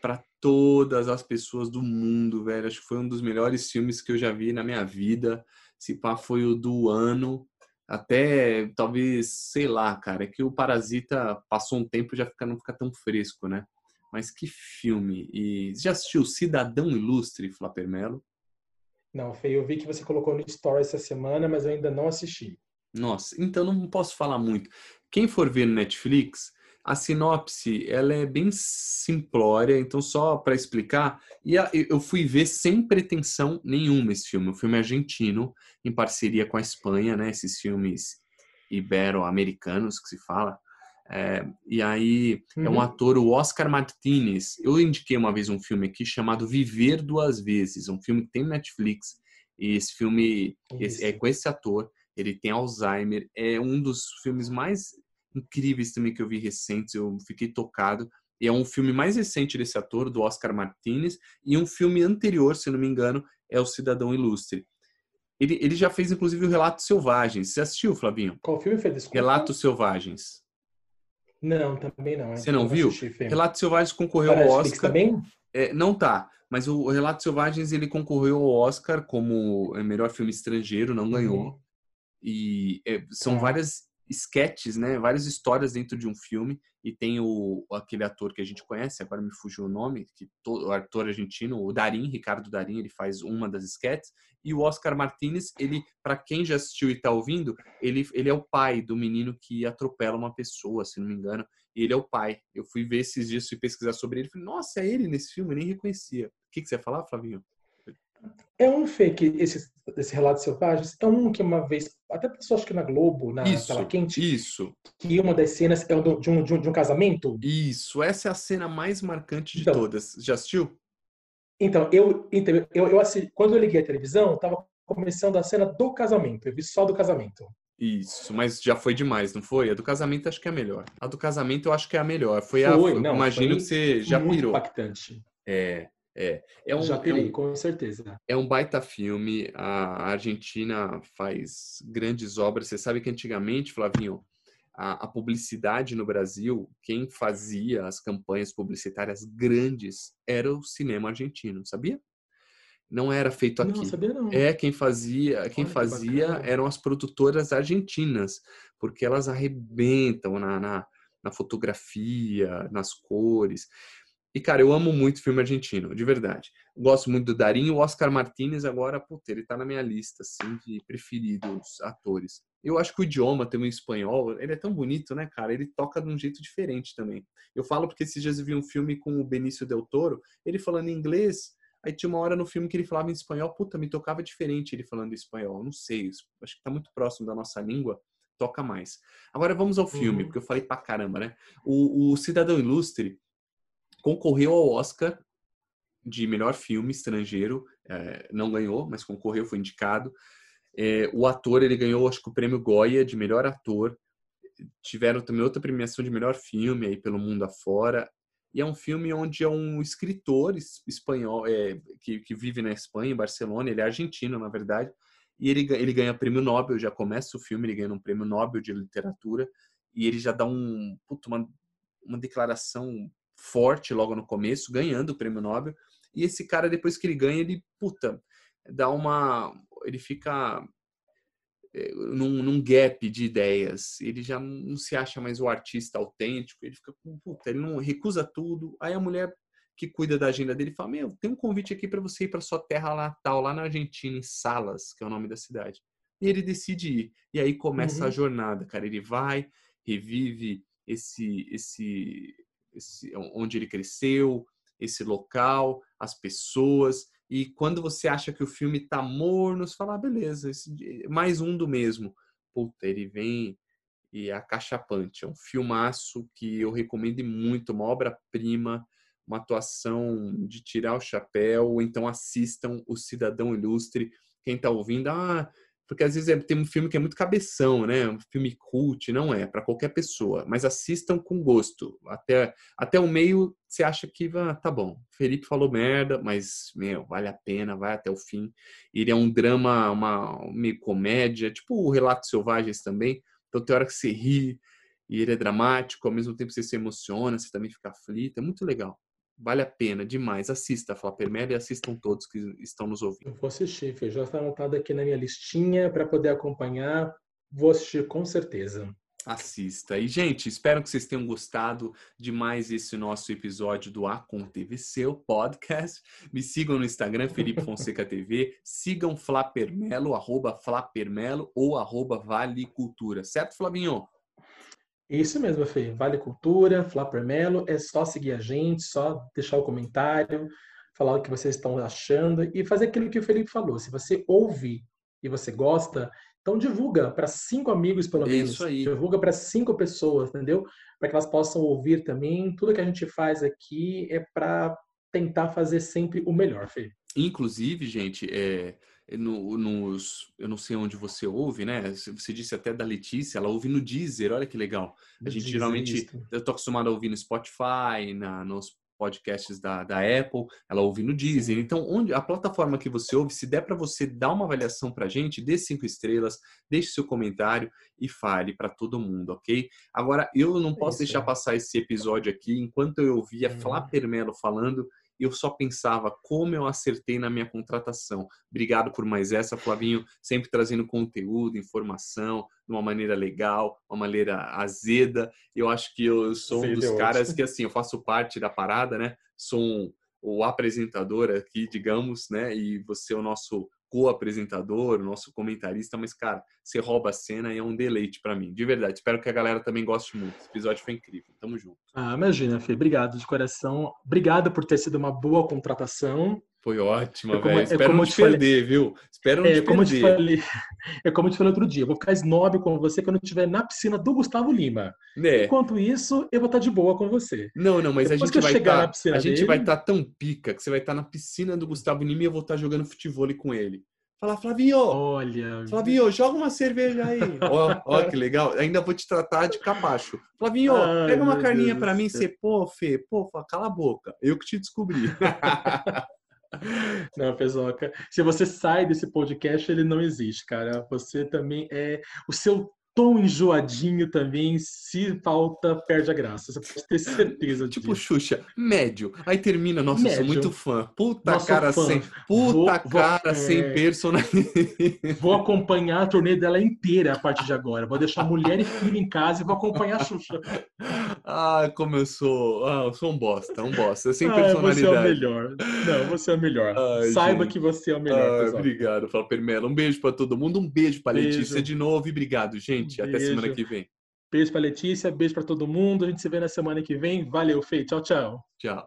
para todas as pessoas do mundo, velho. Acho que foi um dos melhores filmes que eu já vi na minha vida. Se pá, foi o do ano. Até talvez, sei lá, cara, é que o Parasita passou um tempo e já fica, não fica tão fresco, né? Mas que filme! E já assistiu Cidadão Ilustre, Flapper Melo? Não, Fê, eu vi que você colocou no Story essa semana, mas eu ainda não assisti. Nossa, então não posso falar muito. Quem for ver no Netflix, a sinopse ela é bem simplória, então só para explicar, e eu fui ver sem pretensão nenhuma esse filme. O filme é argentino, em parceria com a Espanha, né? Esses filmes ibero-americanos que se fala. É, e aí uhum. é um uhum. ator, o Oscar Martinez. Eu indiquei uma vez um filme aqui chamado Viver Duas Vezes, um filme que tem Netflix. E esse filme esse, é com esse ator. Ele tem Alzheimer. É um dos filmes mais incríveis também que eu vi recentes. Eu fiquei tocado. E é um filme mais recente desse ator, do Oscar Martinez. E um filme anterior, se não me engano, é O Cidadão Ilustre. Ele, ele já fez, inclusive, o Relatos Selvagens. Você assistiu, Flavinho? Qual filme foi? Desculpa. Relatos Selvagens. Não, também não. Você não viu? Relatos Selvagens concorreu ao Oscar. Também? É, não tá, mas o Relatos Selvagens ele concorreu ao Oscar como melhor filme estrangeiro, não ganhou. Uhum. E é, são ah. várias sketches, né? Várias histórias dentro de um filme e tem o aquele ator que a gente conhece, agora me fugiu o nome, que o ator argentino, o Darim, Ricardo Darim, ele faz uma das sketches e o Oscar Martinez, ele para quem já assistiu e está ouvindo, ele ele é o pai do menino que atropela uma pessoa, se não me engano, e ele é o pai. Eu fui ver esses dias, fui pesquisar sobre ele, falei, nossa, é ele nesse filme, eu nem reconhecia. O que, que você ia falar, Flavinho? É um fake, esse, esse relato selvagens, é um que uma vez, até passou acho que na Globo, na isso, tela quente. Isso. Que uma das cenas é de um, de um, de um casamento. Isso, essa é a cena mais marcante de então, todas. Já assistiu? Então, eu, eu, eu assisti, quando eu liguei a televisão, tava começando a cena do casamento. Eu vi só do casamento. Isso, mas já foi demais, não foi? A do casamento acho que é a melhor. A do casamento eu acho que é a melhor. Foi, foi a. Não, imagino foi que você já muito pirou. impactante. É. É, é um, Já pirei, é um, com certeza. É um baita filme. A Argentina faz grandes obras. Você sabe que antigamente, Flavinho, a, a, publicidade no Brasil, quem fazia as campanhas publicitárias grandes era o cinema argentino, sabia? Não era feito aqui. Não, sabia não. É quem fazia, quem Olha, fazia eram as produtoras argentinas, porque elas arrebentam na, na, na fotografia, nas cores. E, cara, eu amo muito filme argentino, de verdade. Gosto muito do Darinho. O Oscar Martinez agora, puta, ele tá na minha lista, assim, de preferidos atores. Eu acho que o idioma, tem um espanhol, ele é tão bonito, né, cara? Ele toca de um jeito diferente também. Eu falo porque esses dias eu vi um filme com o Benício Del Toro, ele falando inglês, aí tinha uma hora no filme que ele falava em espanhol, puta, me tocava diferente ele falando em espanhol. Não sei, acho que tá muito próximo da nossa língua, toca mais. Agora vamos ao filme, uhum. porque eu falei pra caramba, né? O, o Cidadão Ilustre, concorreu ao Oscar de melhor filme estrangeiro, é, não ganhou, mas concorreu, foi indicado. É, o ator ele ganhou, acho que o prêmio Goya de melhor ator. Tiveram também outra premiação de melhor filme aí pelo mundo afora. E é um filme onde é um escritor espanhol é, que, que vive na Espanha, em Barcelona. Ele é argentino, na verdade. E ele, ele ganha prêmio Nobel. Já começa o filme, ele ganha um prêmio Nobel de literatura. E ele já dá um, puto, uma, uma declaração forte logo no começo, ganhando o prêmio Nobel. E esse cara, depois que ele ganha, ele, puta, dá uma. Ele fica eh, num, num, gap de ideias. Ele já não se acha mais o artista autêntico. Ele fica, puta, ele não recusa tudo. Aí a mulher que cuida da agenda dele fala: Meu, tem um convite aqui para você ir para sua terra natal, lá na Argentina, em Salas, que é o nome da cidade. E ele decide ir. E aí começa uhum. a jornada, cara. Ele vai, revive esse, esse esse, onde ele cresceu, esse local, as pessoas. E quando você acha que o filme tá morno, você fala, ah, beleza, esse, mais um do mesmo. Puta, ele vem e é acachapante. É um filmaço que eu recomendo muito, uma obra-prima, uma atuação de tirar o chapéu, então assistam O Cidadão Ilustre. Quem tá ouvindo, ah, porque às vezes é, tem um filme que é muito cabeção, né? Um filme cult, não é, para qualquer pessoa. Mas assistam com gosto. Até, até o meio você acha que ah, tá bom. Felipe falou merda, mas, meu, vale a pena, vai até o fim. Ele é um drama, uma meio comédia, tipo o Relatos Selvagens também. Então tem hora que você ri e ele é dramático, ao mesmo tempo você se emociona, você também fica aflito. É muito legal. Vale a pena demais. Assista a Flapermel e assistam todos que estão nos ouvindo. Eu vou assistir, Fê. Já está anotado aqui na minha listinha para poder acompanhar. Vou assistir com certeza. Assista. E, gente, espero que vocês tenham gostado de mais esse nosso episódio do AconTVC, o podcast. Me sigam no Instagram, Felipe Fonseca TV. Sigam Flapermelo, arroba Flapermelo ou arroba Vale Cultura. Certo, Flavinho? Isso mesmo, Fê. Vale Cultura, Flapper Melo. É só seguir a gente, só deixar o comentário, falar o que vocês estão achando e fazer aquilo que o Felipe falou. Se você ouve e você gosta, então divulga para cinco amigos, pelo menos. Isso aí. Divulga para cinco pessoas, entendeu? Para que elas possam ouvir também. Tudo que a gente faz aqui é para tentar fazer sempre o melhor, Fê. Inclusive, gente, é no, nos, eu não sei onde você ouve, né? Você disse até da Letícia, ela ouve no Deezer, olha que legal. A gente Deezer, geralmente, isso. eu tô acostumado a ouvir no Spotify, na, nos podcasts da, da Apple, ela ouve no Deezer. Então, onde a plataforma que você ouve, se der para você dar uma avaliação para a gente, dê cinco estrelas, deixe seu comentário e fale para todo mundo, ok? Agora, eu não posso Isso. deixar passar esse episódio aqui enquanto eu ouvia uhum. Flávio Melo falando eu só pensava como eu acertei na minha contratação. Obrigado por mais essa, Flavinho, sempre trazendo conteúdo, informação, de uma maneira legal, uma maneira azeda. Eu acho que eu sou um dos caras que, assim, eu faço parte da parada, né? Sou um, o apresentador aqui, digamos, né? E você é o nosso co-apresentador, nosso comentarista, mas, cara, você rouba a cena e é um deleite para mim, de verdade. Espero que a galera também goste muito. Esse episódio foi incrível. Tamo junto. Ah, imagina, Fê. Obrigado de coração. Obrigado por ter sido uma boa contratação. Foi ótima, velho. É Espero não te perder, falei. viu? Espero não é, te como perder. Te falei, é como eu te falei outro dia. Eu vou ficar snob com você quando eu estiver na piscina do Gustavo Lima. É. Enquanto isso, eu vou estar de boa com você. Não, não, mas Depois a gente vai estar. Tá, a gente vai estar tá tão pica que você vai estar tá na piscina do Gustavo Lima e eu vou estar tá jogando futebol com ele. Fala, Flavinho! Olha. Flavinho, joga uma cerveja aí. ó, ó, que legal. Ainda vou te tratar de capacho. Flavinho, Ai, pega uma carninha para mim. Você, pô, Fê, pô, cala a boca. Eu que te descobri. Não, Pesoca. Se você sai desse podcast, ele não existe, cara. Você também é. O seu tom enjoadinho também, se falta, perde a graça. Você pode ter certeza Tipo disso. Xuxa, médio. Aí termina, nossa, médio. eu sou muito fã. Puta nossa, cara fã. sem. Puta vou, cara vou, sem é... personalidade. Vou acompanhar a turnê dela inteira a partir de agora. Vou deixar mulher e filho em casa e vou acompanhar a Xuxa. Ah, como eu sou. Ah, eu sou um bosta, um bosta. Sem ah, personalidade. Você é o melhor. Não, você é o melhor. Ai, Saiba gente. que você é o melhor. Ah, obrigado, Fala Permela. Um beijo para todo mundo. Um beijo para Letícia de novo e obrigado, gente gente. Até semana que vem. Beijo para Letícia, beijo para todo mundo. A gente se vê na semana que vem. Valeu, Fê. Tchau, tchau. Tchau.